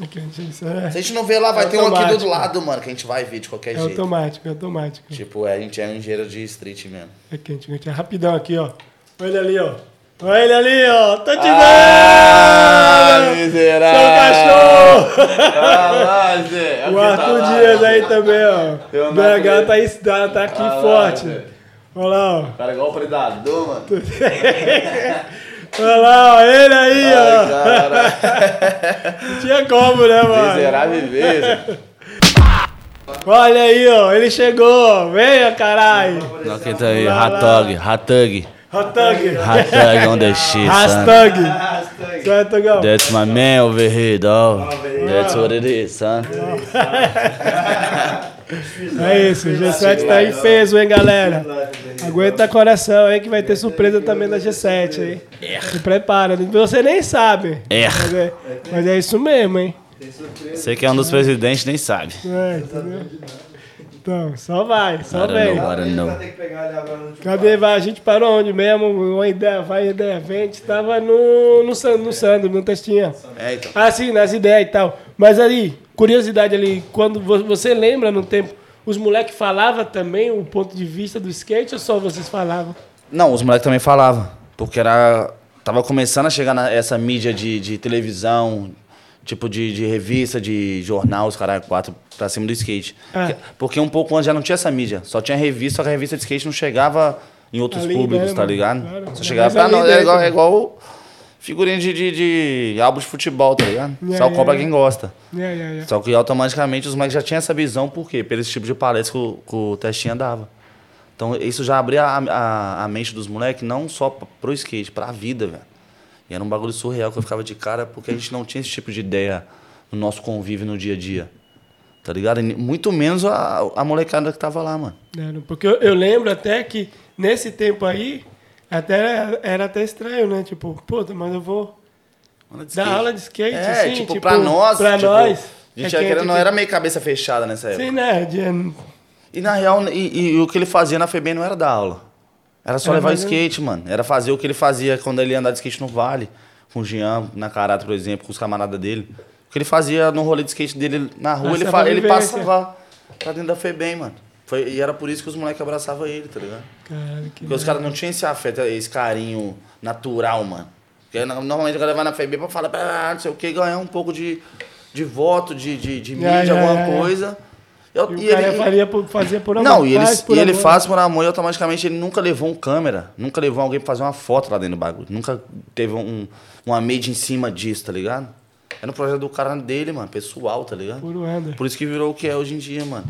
Gente- é, Se a gente não vê lá, vai É ter um aqui do outro lado, mano, que a gente vai ver de qualquer é jeito. automático, é automático. Tipo, é, a gente é um engenheiro de street mesmo. É quente, quente. É rapidão aqui, ó. Olha ele ali, ó. Olha ele ali, ó. Tô te Ah, dando! miserável! Seu cachorro! Ah, Zé. O Arthur Dias aí também, ó. BH tá, tá, tá aqui Ah, lá, forte. Zé. Olha lá, ó. Cara, igual o predador, mano. Olha lá, ó. Ele aí, Ai, ó. cara. Não tinha como, né, mano? Miserável viver, Zé. Olha aí, ó. Ele chegou. Venha, caralho. Não, quem tá aí? Hatog, Hatug. Hotug. Hatug on the shit. Hashtag. Certo, Togão? That's my man over here, dog. That's what it is, son. É isso, o G7 tá em peso, hein, galera? Aguenta coração, hein, que vai ter surpresa também da G7, hein? Se prepara, você nem sabe. É. Mas é, mas é isso mesmo, hein? Você que é um dos presidentes nem sabe. É, entendeu? Então, só vai, só vem. know, I don't know. Vai ter que pegar ele agora no Cadê? Vai, a gente parou onde mesmo? Uma ideia, vai, ideia, vem. A gente tava no, no, San- no Sandro, no Testinha. É, então. Ah, sim, nas ideias e tal. Mas ali, curiosidade ali, quando vo- você lembra no tempo, os moleques falavam também o ponto de vista do skate ou só vocês falavam? Não, os moleques também falavam. Porque era. Tava começando a chegar na, essa mídia de, de televisão, tipo de, de revista, de jornal, os caras quatro pra cima do skate. Ah. Porque, um pouco antes já não tinha essa mídia. Só tinha revista, só que a revista de skate não chegava em outros Ali, públicos, tá ligado? Claro. Só chegava pra nós. É igual, é igual figurinha de, de, de álbum de futebol, tá ligado? Yeah, Só yeah, compra yeah. quem gosta. Só que automaticamente os moleques já tinham essa visão, por quê? Pelo tipo de palestra que o, que o Testinha dava. Então isso já abria a, a, a mente dos moleques não só pro skate, pra vida, velho. E era um bagulho surreal que eu ficava de cara, porque a gente não tinha esse tipo de ideia no nosso convívio no dia a dia. Tá ligado? E Muito menos a, a molecada que tava lá, mano. Era, Porque eu, eu lembro até que nesse tempo aí, até era, era até estranho, né? Tipo, puta, mas eu vou dar aula de skate, É, assim, tipo, tipo, pra nós, pra tipo, nós. A gente é era, não era meio cabeça fechada nessa época. Sim, né? De- E na real, e, e o que ele fazia na FEBEM não era dar aula. Era só levar o skate, mano. Era fazer o que ele fazia quando ele ia andar de skate no Vale. Com o Jean, na Carata, por exemplo, com os camaradas dele. O que ele fazia no rolê de skate dele na rua, ele, Passava fa- ele passava pra dentro da FEBEM, mano. Foi, e era por isso que os moleques abraçavam ele, tá ligado? Caralho, que Porque os caras não tinham esse afeto, esse carinho natural, mano. Porque no- normalmente a galera vai na FEB pra falar, ah, não sei o que, ganhar um pouco de, de voto, de, de, de mídia, yeah, alguma yeah. coisa. Eu- E o cara faria por, fazia por amor. não, e ele, faz por e ele amor. faz por amor e automaticamente ele nunca levou um câmera, nunca levou alguém pra fazer uma foto lá dentro do bagulho. Nunca teve um, uma made em cima disso, tá ligado? Era um projeto do cara dele, mano, pessoal, tá ligado? Puro Ender. Por isso que virou o que é hoje em dia, mano.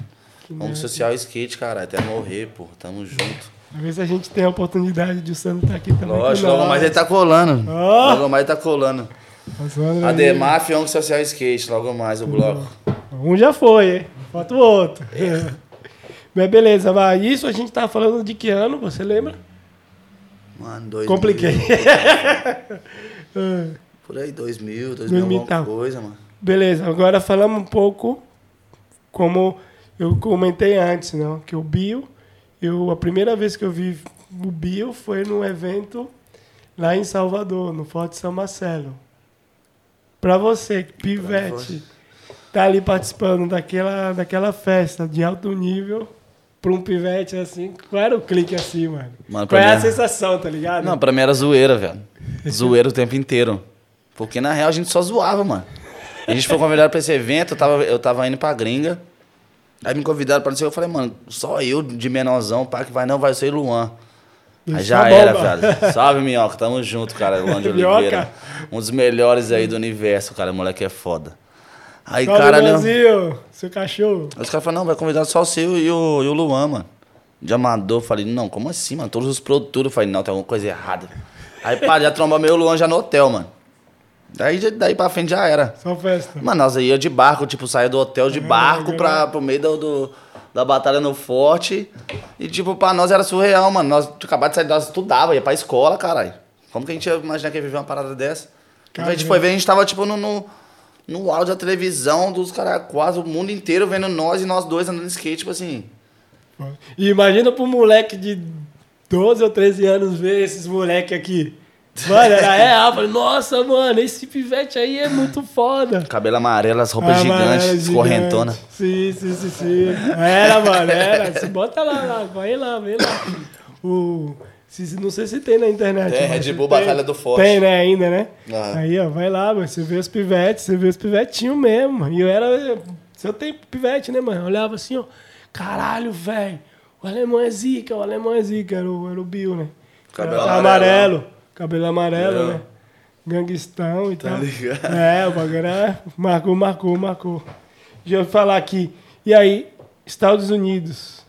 Vamos merda. social skate, cara, até morrer, pô. Tamo junto. Às vezes a gente tem a oportunidade de o Sandro estar aqui também. Lógico, com logo mais ele tá colando. Ó. Logo mais ele tá colando. Ademar, Fiong Social Skate, logo mais o bloco. Um já foi, hein? Falta o outro. Mas beleza, mas isso a gente tava falando de que ano, você lembra? Mano, 2000. Compliquei. Por aí, 2000, 2000, 2000 e alguma tal. coisa, mano. Beleza, agora falamos um pouco como eu comentei antes, não, que o Bio, eu, a primeira vez que eu vi o Bio foi num evento lá em Salvador, no Forte São Marcelo. Pra você, pivete, tá ali participando daquela, daquela festa de alto nível, pra um pivete assim, qual era o clique assim, mano? Mano, qual é a mim- sensação, tá ligado? Não, pra mim era zoeira, velho. Zoeira o tempo inteiro. Porque na real a gente só zoava, mano. A gente foi convidado pra esse evento, eu tava, eu tava indo pra gringa. Aí me convidaram pra não sei, eu falei, mano, só eu de menorzão, pá, que vai não, vai ser Luan. Aí já é era, velho. Salve, Minhoca, tamo junto, cara. Luan de. Oliveira. Um dos melhores aí do universo, cara. O moleque é foda. Aí, Salve, cara, né? Brasil, seu cachorro. Aí os caras falaram, não, vai convidar só o seu e o, e o Luan, mano. De amador, falei, não, como assim, mano? Todos os produtores, falei, não, tem alguma coisa errada. Aí, pá, já trombou meu Luan já no hotel, mano. Daí, daí pra frente já era. Só festa. Mano, nós ia de barco, tipo, saía do hotel de Ah, barco pra, pro meio do, do- da batalha no forte. E, tipo, pra nós era surreal, mano. Nós acabado de sair, nós estudava, ia pra escola, caralho. Como que a gente ia imaginar que ia viver uma parada dessa? Quando a gente Caramba. foi ver, a gente tava, tipo, no, no, no áudio da televisão, dos caras, quase o mundo inteiro vendo nós e nós dois andando de skate, tipo assim. E imagina pro moleque de 12 ou 13 anos ver esses moleque aqui. Mano, era real. Falei, nossa, mano, esse pivete aí é muito foda. Cabelo amarelo, as roupas Ah, gigantes, gigante. correntona. Sim, sim, sim, sim. Era, mano, era. Bota lá, lá, vai lá, vê lá. O, não sei se tem na internet. Tem, Red Bull tem- Batalha do Forte. Tem, né, ainda, né? Ah. Aí, ó, vai lá, mano, você vê os pivetes, você vê os pivetinhos mesmo. E eu era. Se eu tenho pivete, né, mano? Eu olhava assim, ó. Caralho, velho. O alemão é zica, o alemão é zica. Era o, era o Bill, né? Cabelo Era amarelo. Cabelo amarelo, É. né? Ganguistão e Tá tal. ligado? É, o bagulho era... Marcou, marcou, marcou. Deixa eu falar aqui. E aí, Estados Unidos,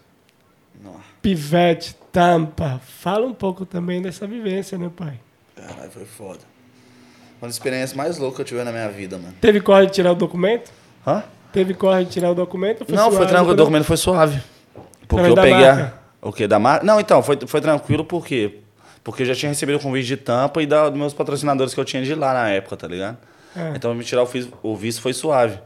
Nossa, Pivete, Tampa. Fala um pouco também dessa vivência, né, pai? caralho, foi foda. Uma das experiências mais loucas que eu tive na minha vida, mano. Teve corre de tirar o documento? Hã? Teve corre de tirar o documento? ou não, foi suave tranquilo, o documento foi suave. Porque eu peguei a... O quê? Da marca? Não, então, foi, foi tranquilo por quê? Porque eu já tinha recebido o convite de tampa e da, dos meus patrocinadores que eu tinha de lá na época, tá ligado? É. Então, me tirar o, o visto foi suave.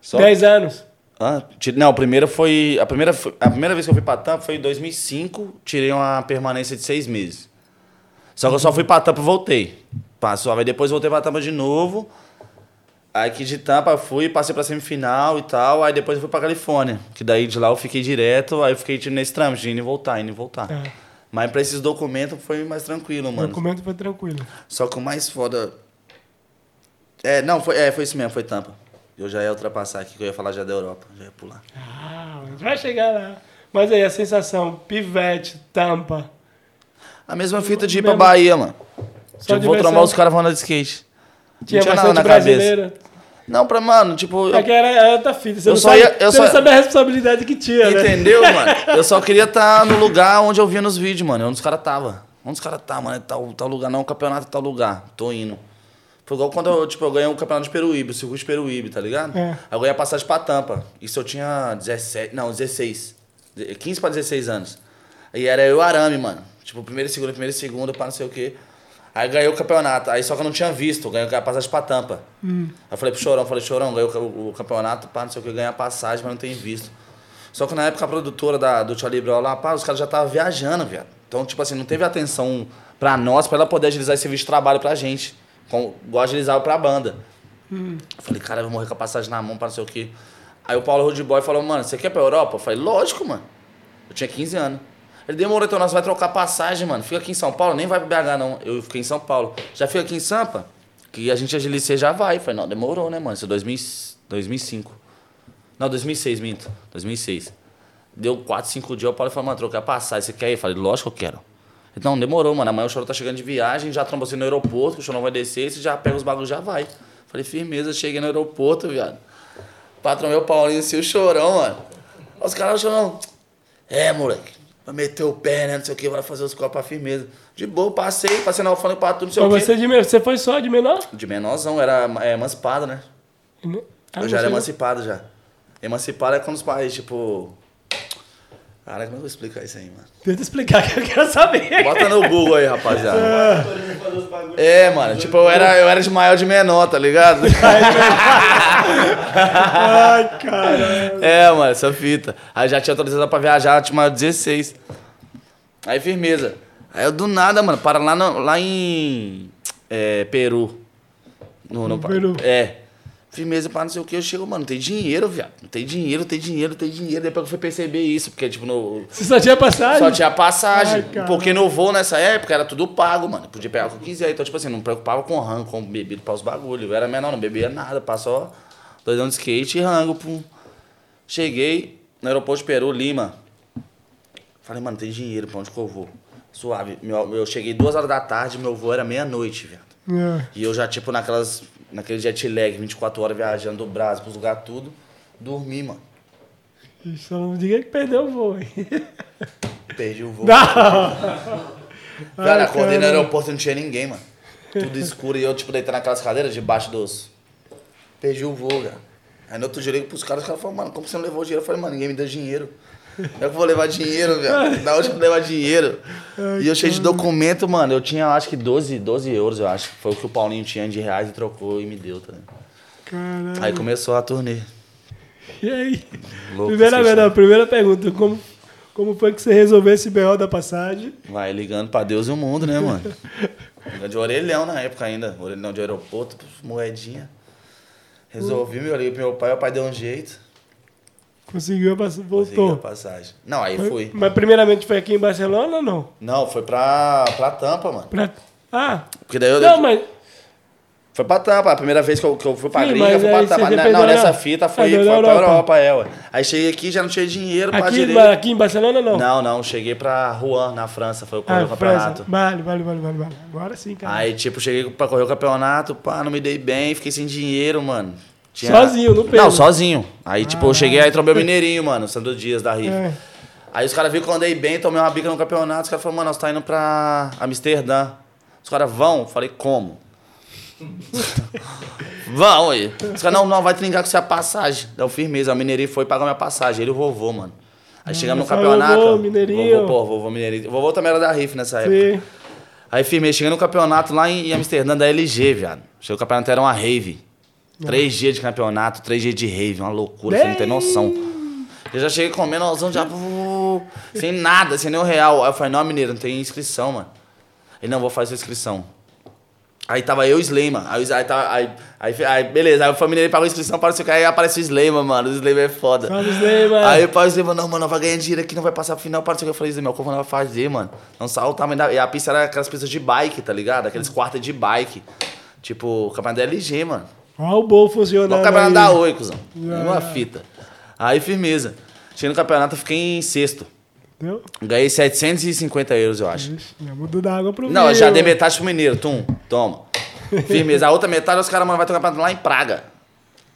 Só... 10 anos. Ah, não, a primeira foi. A primeira, a primeira vez que eu fui pra Tampa foi em 2005, tirei uma permanência de seis meses. Só que eu só fui pra Tampa e voltei. Passou, aí depois voltei pra Tampa de novo. Aí aqui de Tampa fui, passei pra semifinal e tal. Aí depois eu fui pra Califórnia. Que daí de lá eu fiquei direto, aí eu fiquei tipo, nesse trâmite, de indo e voltar, indo e voltar. Tá. Mas pra esses documentos foi mais tranquilo, O mano. documento foi tranquilo. Só que o mais foda. É, não, foi, é, foi isso mesmo, foi Tampa. Eu já ia ultrapassar aqui, que eu ia falar já da Europa, já ia pular. Ah, vai chegar lá. Mas aí, a sensação, Pivete, Tampa. A mesma fita de ir pra Mesmo- Bahia, mano. Só tipo, vou trombar os caras andar de skate. Tinha não tinha nada na cabeça. brasileira. Não, pra, mano, tipo. eu- É que era, era outra fita. Você Eu não, só sabe, ia- eu você só- não sabe a responsabilidade que tinha, né? Entendeu, mano? Eu só queria estar no lugar onde eu via nos vídeos, mano. Onde os caras tava. Onde os caras tá, mano? É tal, tal lugar, não, campeonato é tal lugar. Tô indo. Foi igual quando eu, tipo, eu ganhei um campeonato de Peruíbe, o circuito de Peruíbe, tá ligado? É. Aí eu ganhei a passagem pra Tampa. Isso eu tinha 17, não, 16. 15 pra 16 anos. Aí era eu e o Arame, mano. Tipo, primeiro e segundo, primeiro e segundo, pra não sei o quê. Aí ganhei o campeonato. Aí só que eu não tinha visto, ganhei a passagem pra Tampa. Aí eu falei pro Chorão, falei, Chorão, ganhei o, o campeonato, pá, não sei o que, ganhei a passagem, mas não tenho visto. Só que na época a produtora da, do Charlie Brown lá, pá, os caras já estavam viajando, viado. Então, tipo assim, não teve atenção pra nós, pra ela poder agilizar esse serviço de trabalho pra gente. Com, igual agilizava pra banda. Eu falei, cara, eu vou morrer com a passagem na mão pra não sei o quê. Aí o Paulo Rude Boy falou, mano, você quer ir pra Europa? Eu falei, lógico, mano. Eu tinha 15 anos. Ele demorou, então nós vai trocar passagem, mano. Fica aqui em São Paulo, nem vai pro BH, não. Eu fiquei em São Paulo. Já fica aqui em Sampa? Que a gente agiliza, você já vai. Eu falei, não, demorou, né, mano? Isso é 2000, 2005. Não, 2006, minto. 2006. Deu 4, 5 dias, o Paulo falou, mano, trocar passagem, você quer ir? Eu falei, lógico que eu quero. Ele, não, demorou, mano. Amanhã o Chorão tá chegando de viagem, já trombou você no aeroporto, que o Chorão vai descer, você já pega os bagulhos já vai. Falei, firmeza, cheguei no aeroporto, viado. Patrão meu Paulinho, assim, o Chorão, mano. Os caras, Chorão, é, moleque, vai meter o pé, né, não sei o que, vai fazer os copos a firmeza. De boa, passei, passei na alfândega pra tudo, não sei Mas o você, quê. de, você foi só de menor? De menorzão, era é, emancipado, né? Ah, eu não já era emancipado já. Emancipado é quando os pais, tipo. Cara, como é eu vou explicar isso aí, mano? Tenta explicar que eu quero saber. Bota no Google aí, rapaziada. É, mano, tipo, eu era, eu era de maior de menor, tá ligado? Ai, cara. É, mano, essa fita. Aí já tinha autorizado pra viajar, tinha maior de 16. Aí, firmeza. Aí eu do nada, mano, para lá, no- lá em é, Peru. No, No Peru. É. Firmeza, pá, não sei o que. Eu chego, mano, não tem dinheiro, viado. Não tem dinheiro, não tem dinheiro, não tem dinheiro. Depois que eu fui perceber isso, porque, tipo, no, Você só tinha passagem? só tinha passagem. Ai, porque no voo nessa época era tudo pago, mano. Podia pegar o que eu quiser. Então, tipo assim, não me preocupava com rango, com bebida pra os bagulho. Eu era menor, não bebia nada. Passou dois anos de skate e rango. Pum. Cheguei no aeroporto de Peru, Lima. Falei, mano, tem dinheiro, pra onde que eu vou? Suave. Meu- eu cheguei duas horas da tarde, meu voo era meia-noite, velho. É. E eu já, tipo, naquelas. Naquele jet lag, 24 horas viajando do Brasil pros lugares tudo, dormi, mano. Só não diga que perdeu o voo, hein? Perdi o voo. Não! Velho, Ai, acordei no cara. aeroporto e não tinha ninguém, mano. Tudo escuro e eu, tipo, deitando naquelas cadeiras debaixo dos. Perdi o voo, cara. Aí no outro dia eu liguei pros caras, os caras falaram, mano, como você não levou dinheiro? Eu falei, mano, ninguém me deu dinheiro. Eu que vou levar dinheiro, velho. Da onde eu vou levar dinheiro? E eu cheio de documento, mano. Eu tinha, acho que 12, 12 euros, eu acho. Foi o que o Paulinho tinha de reais e trocou e me deu, tá ligado? Caralho. Aí começou a turnê. E aí? Louco, primeira, primeira pergunta. Como, como foi que você resolveu esse BO da passagem? Vai ligando pra Deus e o mundo, né, mano? Ligando de orelhão na época ainda. Orelhão de aeroporto, moedinha. Resolvi, meu, liguei pro meu pai, o pai deu um jeito. Conseguiu a passagem? Consegui a Voltou. passagem. Não, aí fui. Mas primeiramente foi aqui em Barcelona ou não? Não, foi pra, pra Tampa, mano. Pra... Ah, Porque daí eu. não, mas... Foi pra Tampa. A primeira vez que eu, que eu fui pra Sim, gringa, foi pra Tampa. Não, não, nessa fita Ah, foi, deu foi na pra Europa. Europa, é, ué. Aí cheguei aqui, já não tinha dinheiro pra Aqui, direito. mas aqui em Barcelona não? Não, não, cheguei pra Rouen, na França, foi o Ah, o campeonato. Vale, vale, vale, vale, vale. Agora sim, cara. Aí, tipo, cheguei pra correr o campeonato, pá, não me dei bem, fiquei sem dinheiro, mano. Tinha- Sozinho, no peso. Não, sozinho. Aí, tipo, eu cheguei aí, trombei o Mineirinho, mano, Sandro Dias da Rifa. É. Aí os caras viram que eu andei bem, tomei uma bica no campeonato, os caras falaram, mano, nós tá indo pra Amsterdã. Os caras vão? Falei, como? vão aí. Os caras, não, não, vai trincar com você a passagem. Deu firmeza. O Mineirinho foi pagar minha passagem, ele e o vovô, mano. Aí chegamos no campeonato. vovô, Mineirinho. Vovô, pô, vovô Mineirinho. Vovô também era da Rifa nessa época. Sim. Aí firmei, cheguei no campeonato lá em Amsterdã da LG, viado. Cheguei no campeonato, era uma rave. Três dias de campeonato, três dias de rave, uma loucura, você não tem noção. Eu já cheguei comendo alzão já, sem nada, sem nenhum real. Aí eu falei, não, mineiro, não tem inscrição, mano. Ele, não, vou fazer sua inscrição. Aí tava eu e o Slema. Aí, aí, tava, aí, aí, aí, beleza, aí o família pagou a inscrição para o seu aí aparece o Slema, mano. O Slema é foda. Salve, Slema. Aí o pai Slema, não, mano, vai ganhar dinheiro aqui, não vai passar pro final, para o seu Eu falei, Slema, como não vai fazer, mano? Não saltar, mas e a pista era aquelas pistas de bike, tá ligado? Aqueles quartos de bike. Tipo, o campeonato da LG, mano. Olha o bom funcionando Não campeonato aí. da Oi, cuzão. Ah. Uma fita. Aí, firmeza. Cheguei no campeonato, eu fiquei em sexto. Entendeu? Ganhei 750 euros, eu acho. Ixi, mudou da água pro Não, vinho. já dei metade pro mineiro, tum, toma. Firmeza. A outra metade, os caras, mano, vai ter um campeonato lá em Praga.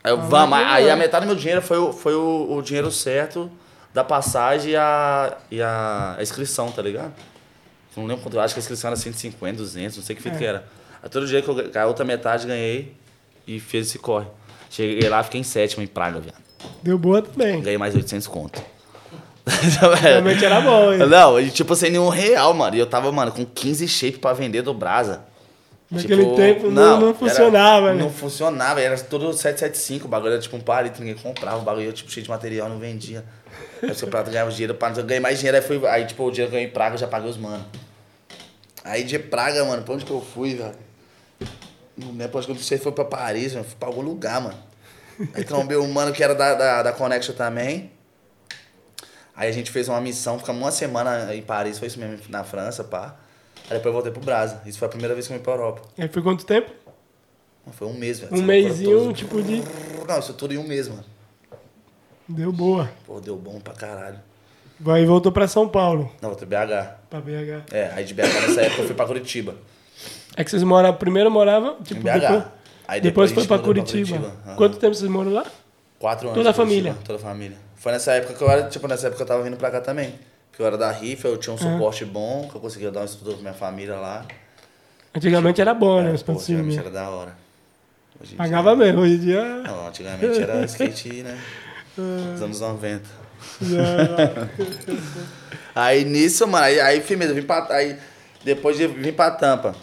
Aí eu, vamos. Aí é. a metade do meu dinheiro foi, o, foi o, o dinheiro certo da passagem e a, e a, a inscrição, tá ligado? Não lembro quanto, eu acho que a inscrição era 150, 200, não sei que fita É. que era. Aí todo dia que eu, a outra metade ganhei e fiz esse corre. Cheguei lá, fiquei em sétimo em Praga, viado. Deu boa também. Ganhei mais 800 conto. Realmente era bom, hein? Não, e tipo, sem nenhum real, mano. E eu tava, mano, com 15 shape pra vender do Brasa. Naquele Tipo, tempo não, não era- funcionava, né? Não funcionava, era tudo 775, o bagulho era tipo um palito, ninguém comprava, o bagulho era tipo cheio de material, não vendia. Aí o prato ganhava dinheiro, pá, eu ganhei mais dinheiro, aí, fui, aí tipo, o dinheiro que eu ganhei em Praga, eu já paguei os mano. Aí de Praga, mano, pra onde que eu fui, velho? Lembro, acho que eu não sei se foi pra Paris, mano, fui pra algum lugar, mano. Aí trombei um mano que era da, da, da Connection também. Aí a gente fez uma missão, ficamos uma semana em Paris, foi isso mesmo, na França, pá. Aí depois eu voltei pro Brasa. Isso foi a primeira vez que eu vim pra Europa. Aí foi quanto tempo? Foi um mês, velho. Um mêsinho, tipo de... Não, isso tudo em um mês, mano. Deu boa. Pô, deu bom pra caralho. Vai voltou pra São Paulo. Não, outro BH. Pra BH. É, aí de BH nessa época eu fui pra Curitiba. É que vocês moravam... Primeiro moravam... Em Tipo, BH. depois, Aí depois a foi pra mudou Curitiba. Aham. Quanto tempo vocês moram lá? Quatro anos. Toda a Curitiba, família? Toda a família. Foi nessa época que eu era, tipo, nessa época eu tava vindo pra cá também. Porque eu era da rifa, eu tinha um suporte bom, que eu conseguia dar um estudo pra minha família lá. Antigamente era bom, né? É, Os pô, antigamente era da hora. Hoje Pagava dia- mesmo. Hoje em dia... Não, antigamente era skate, né? Dos anos 90. Aí nisso, mano, aí, aí firmeza, vim pra. Aí depois de vim pra Tampa.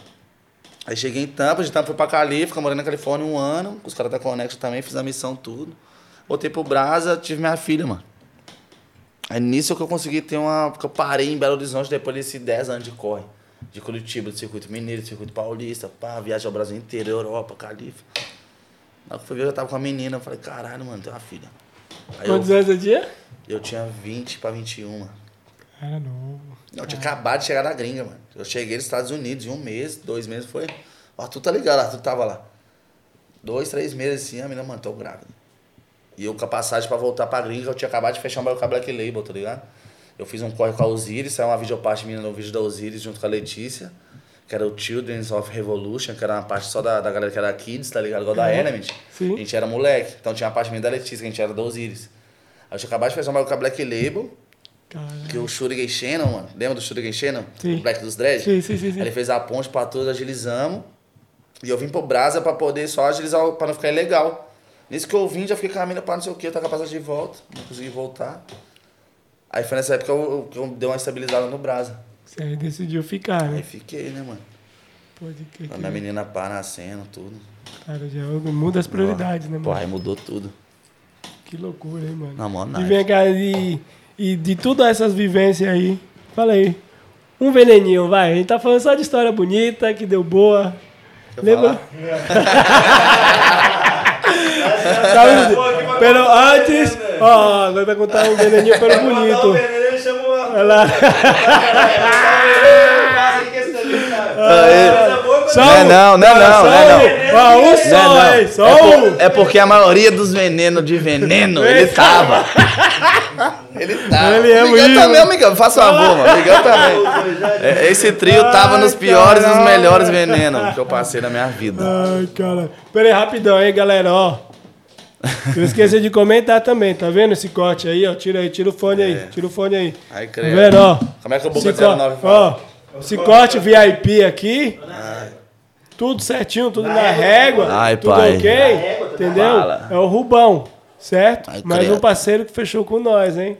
Aí cheguei em Tampa, de Tampa fui pra Cali, fiquei morando na Califórnia um ano, com os caras da Connection também, fiz a missão tudo. Voltei pro Brasa, tive minha filha, mano. Aí nisso que eu consegui ter uma. Porque eu parei em Belo Horizonte depois desses 10 anos de corre. De Curitiba, do circuito mineiro, do circuito paulista, pá, viagem ao Brasil inteiro, Europa, Califa. Na hora que eu fui ver, eu já tava com a menina, eu falei, caralho, mano, tem uma filha. Aí eu, Quantos anos você tinha? eu tinha 20 pra 21, mano. Era novo. Eu tinha acabado de chegar da gringa, mano. Eu cheguei nos Estados Unidos em um mês, dois meses foi. O Arthur tá ligado, o Arthur tava lá. Dois, três meses assim, a menina, mano, tô grávida. E eu com a passagem pra voltar pra gringa, eu tinha acabado de fechar um bagulho com a Black Label, tá ligado? Eu fiz um corre com a Osiris, saiu uma videoparte minha no vídeo da Osiris junto com a Letícia, que era o Children's of Revolution, que era uma parte só da, da galera que era Kids, tá ligado? Igual da Element. Sim. A gente era moleque, então tinha a parte minha da Letícia, que a gente era da Osiris. Aí eu tinha acabado de fechar um bagulho com a Black Label, Caralho. que o Shuriken Shannon, mano, lembra do Shuriken Shannon? Sim. O Black dos Dread? Sim, sim, sim, sim. Ele fez a ponte pra todos, agilizamos. E eu vim pro Brasa pra poder só agilizar, pra não ficar ilegal. Nisso que eu vim, já fiquei com a mina pra não sei o que, eu tava com a passagem de volta, não consegui voltar. Aí foi nessa época que eu, eu dei uma estabilizada no Brasa. Você aí decidiu ficar, Aí né? fiquei, né, mano? Pode crer. A minha menina pá nascendo, tudo. Cara, já muda as prioridades, né, Pô, mano? aí mudou tudo. Que loucura, hein, mano? Na mão, E vem cá, e, e de todas essas vivências aí, fala aí. Um veneninho, vai. A gente tá falando só de história bonita, que deu boa. Lembra? Sabe, pelo antes, ó, agora vai contar um veneninho pelo bonito. Ele chama uma. Não é não, não é não, só não é um. Ó, um só, Não, não. Só É, um. por- é porque a maioria dos venenos de veneno, ele tava. Ele tava. Ele é o Miguel muito- também, Miguel, faça favor, mano. Miguel também. É, Esse trio tava nos piores e nos melhores venenos que eu passei na minha vida. Ai, cara. Pera aí, rapidão, hein, galera, ó. Não esqueça de comentar também, tá vendo esse corte aí, ó? Tira aí, tira o fone aí, tira o fone aí. Aí, Tá creio. vendo, ó? Como é que Boca Esse co- 09 fala? Ó, esse corte VIP aqui, tudo certinho, tudo na régua, Ai, tudo pai. ok, entendeu? Fala. É o Rubão, certo? Ai, Mais um parceiro que fechou com nós, hein?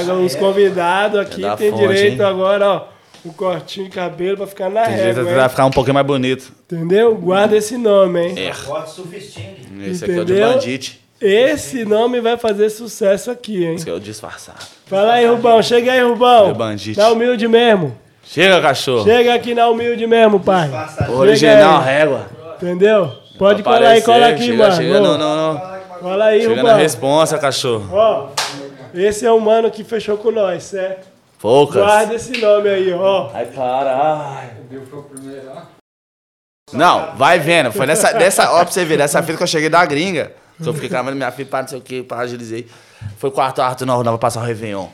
Agora os convidados aqui É tem fonte, direito hein? agora, ó, um cortinho de cabelo pra ficar na Tem jeito régua, vai hein? ficar um pouquinho mais bonito. entendeu? Guarda esse nome, hein? É. Esse aqui é o de bandite. Esse nome vai fazer sucesso aqui, hein? Esse é o disfarçado. Fala aí, Rubão. Chega aí, Rubão. Meu bandite. Na humilde mesmo. Chega, cachorro. Chega aqui na humilde mesmo, pai. Original régua. Entendeu? Pode colar aí, cola aqui, chega, mano. Chega Ô, no, no, no- Cola aí, chega na Rubão. responsa, cachorro. Ó, esse é o mano que fechou com nós, certo? Poucas. Guarda esse nome aí, ó. Ai, caralho. Não, vai vendo. Foi nessa, dessa, ó, pra você ver, dessa feita que eu cheguei da gringa, que eu fiquei com a minha filha, pá, não sei o que, pá, agilizei. Foi o Arthur, Arthur, não, não, vou passar o Réveillon.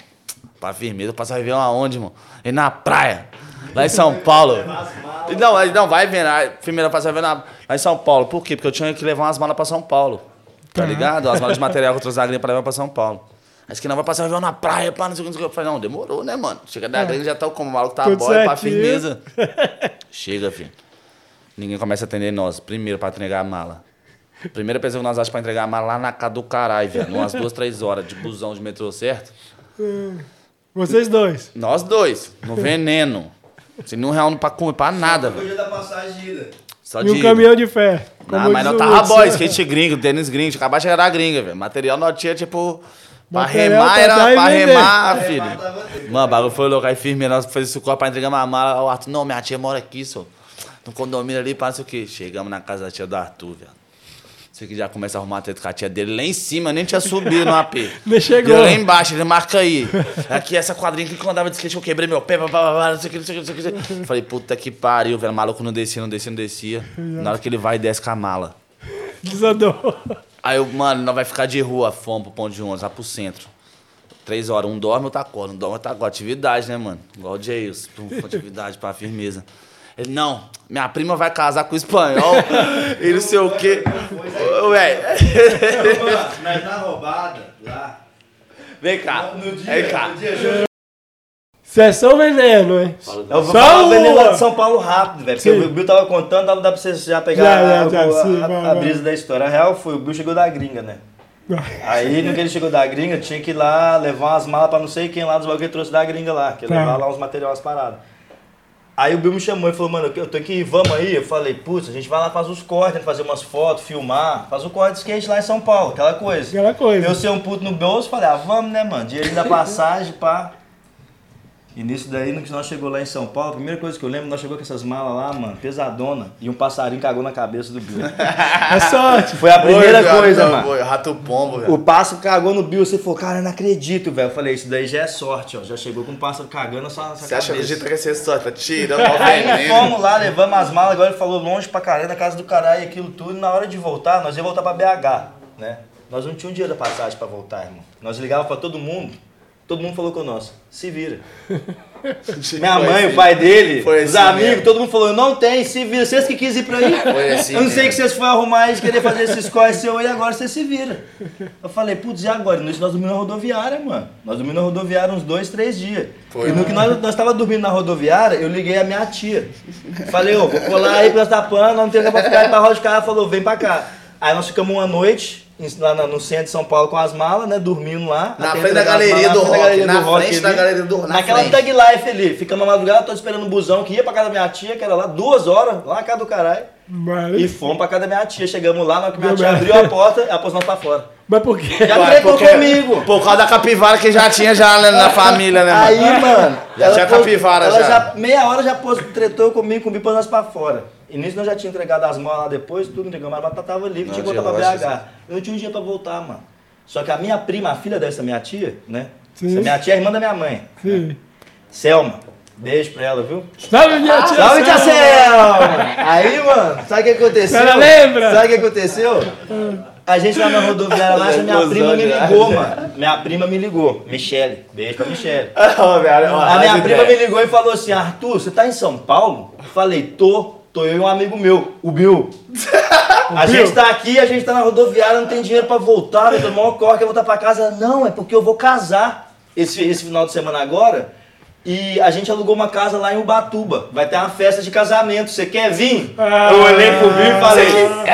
Pra firmeza, passar o Réveillon aonde, mano? E na praia, lá em São Paulo. Não, não, vai vendo. Passei o Réveillon lá em São Paulo. Por quê? Porque eu tinha que levar umas malas pra São Paulo. Tá ligado? As malas de material que eu trouxe da gringa pra levar pra São Paulo. Aí disse que não vai passar o na praia, pá, não sei o que, não sei o que. Eu falei, não, demorou, né, mano? Chega da gringa, já tá como o maluco tá Tudo boy, pra firmeza. Chega, filho. Ninguém começa a atender nós. Primeiro pra entregar a mala. Primeira pessoa que nós achamos pra entregar a mala lá na casa do caralho, velho. Umas duas, três horas de busão de metrô, certo? Vocês dois. Nós dois, no veneno. Sem nenhum real pra comer, pra nada, velho. Da passagem de ida. Só E um caminhão de fé. Não, mas o tava boy, skate gringo, tênis gringo. Acabou de chegar gringa, velho. Material nós tinha, tipo. Pra Material remar pra era dar e pra vender. remar, filho. Mano, o bagulho foi louco. Aí firme, nós fizemos esse corpo pra entregar uma mala. O Arthur, não, minha tia mora aqui, só. No condomínio ali, sei o quê. Chegamos na casa da tia do Arthur, velho. Você que já começa a arrumar a tia dele lá em cima, nem tinha subido no AP. Nem chegou. Deu lá embaixo, ele marca aí. Aqui, essa quadrinha que eu andava de skate, eu quebrei meu pé, blá, blá, blá, não sei o que, não sei o que, não sei o que. Falei, puta que pariu, velho. Maluco não descia, não descia, não descia. Na hora que ele vai, desce com a mala. Desandou. Aí eu, mano, nós vai ficar de rua, fomos pro ponto de ônibus, lá pro centro. Três horas, um dorme, outro acorda. Um dorme, outro acorda. Atividade, né, mano? Igual o Jails. Atividade pra firmeza. Ele, não, minha prima vai casar com o espanhol e não sei o quê. Ô, Véi, Mas na roubada, lá. vem cá, No dia, vem cá. no dia, Sessão veneno, hein? Eu vou Só falar a Avenida de São Paulo rápido, velho. Porque Sim. o Bill tava contando, dá pra você já pegar Já, a, já, a- sim, a- vai, a vai. brisa da história. A real foi, o Bill chegou da gringa, né? Aí, no que ele chegou da gringa, tinha que ir lá levar umas malas pra não sei quem lá dos bagulho que trouxe da gringa lá, que ia Tá. levar lá uns materiais parados. Aí o Bill me chamou e falou, mano, eu tô aqui, vamos aí. Eu falei, putz, a gente vai lá fazer os cortes, né, fazer umas fotos, filmar, fazer o corte de skate lá em São Paulo, aquela coisa. Aquela coisa. Eu ser um puto no bolso, falei, ah, vamos, né, mano? Dinheiro da passagem, pá. E nisso daí, no que nós chegou lá em São Paulo, a primeira coisa que eu lembro, nós chegou com essas malas lá, mano, pesadona, e um passarinho cagou na cabeça do Bill. É sorte. Foi a primeira coisa, mano. foi Rato pombo, velho. O pássaro cagou no Bill, você falou, cara, eu não acredito, velho. Eu falei, isso daí já é sorte, ó. Já chegou com um pássaro cagando sua, na sua Você acha que a cabeça. gente vai ser só, tá tirando Aí fomos lá, levamos as malas, agora ele falou longe pra caralho, na casa do caralho, aquilo tudo. E na hora de voltar, nós ia voltar pra BH, né? Nós não tínhamos dinheiro da passagem pra voltar, irmão. Nós ligávamos pra todo mundo, todo mundo falou com nós, se vira. Minha Foi mãe, assim. o pai dele, Foi os assim amigos, mesmo. todo mundo falou, não tem, se vira. Vocês que quis ir pra aí. Foi assim eu não sei mesmo. que vocês foram arrumar isso, querer fazer esses corres seu e agora você se vira. Eu falei, putz, e agora? Nós dormimos na rodoviária, mano. Nós dormimos na rodoviária uns dois, três dias. Foi. E no que nós, nós tava dormindo na rodoviária, eu liguei a minha tia. Falei, ô, vou colar aí pra Tapana, nós não tem lugar pra ficar pra roda de carro. Ela falou, vem pra cá. Aí nós ficamos uma noite lá no centro de São Paulo com as malas, né? Dormindo lá. Na frente da galeria malas, do na frente da rock, na rock frente da galeria do- na Naquela frente. tag life ali. Ficamos na madrugada, tô esperando o busão que ia pra casa da minha tia, que era lá duas horas, lá na casa do caralho. Mas, E fomos pra casa da minha tia. Chegamos lá, na hora que minha tia abriu a porta, pôs nós pra fora. Mas por quê? Já Vai, tretou porque- comigo. Por causa da capivara que já tinha já né, na família, né, mano? Aí, mano, Já ela tinha pôs- capivara ela já. Meia hora já pôs, tretou comigo, com o bico nós pra fora. E nisso nós já tínhamos entregado as malas lá depois, tudo entregamos, mas a tava livre, tinha que voltar pra BH. Eu não tinha um dia pra voltar, mano. Só que a minha prima, a filha dessa minha tia, né? Sim. Essa minha tia é irmã da minha mãe. Sim. Selma. Beijo pra ela, viu? Salve, minha tia. Salve, tia Selma. Selma! Aí, mano, sabe o que aconteceu? Ela lembra? Sabe o que aconteceu? A gente lá na rodoviária lá, minha prima me ligou, mano. Minha prima me ligou. Michele. Beijo pra Michele. A minha prima me ligou e falou assim: Arthur, você tá em São Paulo? Eu falei, tô. Tô eu e um amigo meu, o Bill. a Bill? gente tá aqui, a gente tá na rodoviária, não tem dinheiro pra voltar, eu tô maior corre, quer voltar pra casa. Não, é porque eu vou casar esse, esse final de semana agora. E a gente alugou uma casa lá em Ubatuba. Vai ter uma festa de casamento. Você quer vir? Ah, eu olhei pro Bill e falei,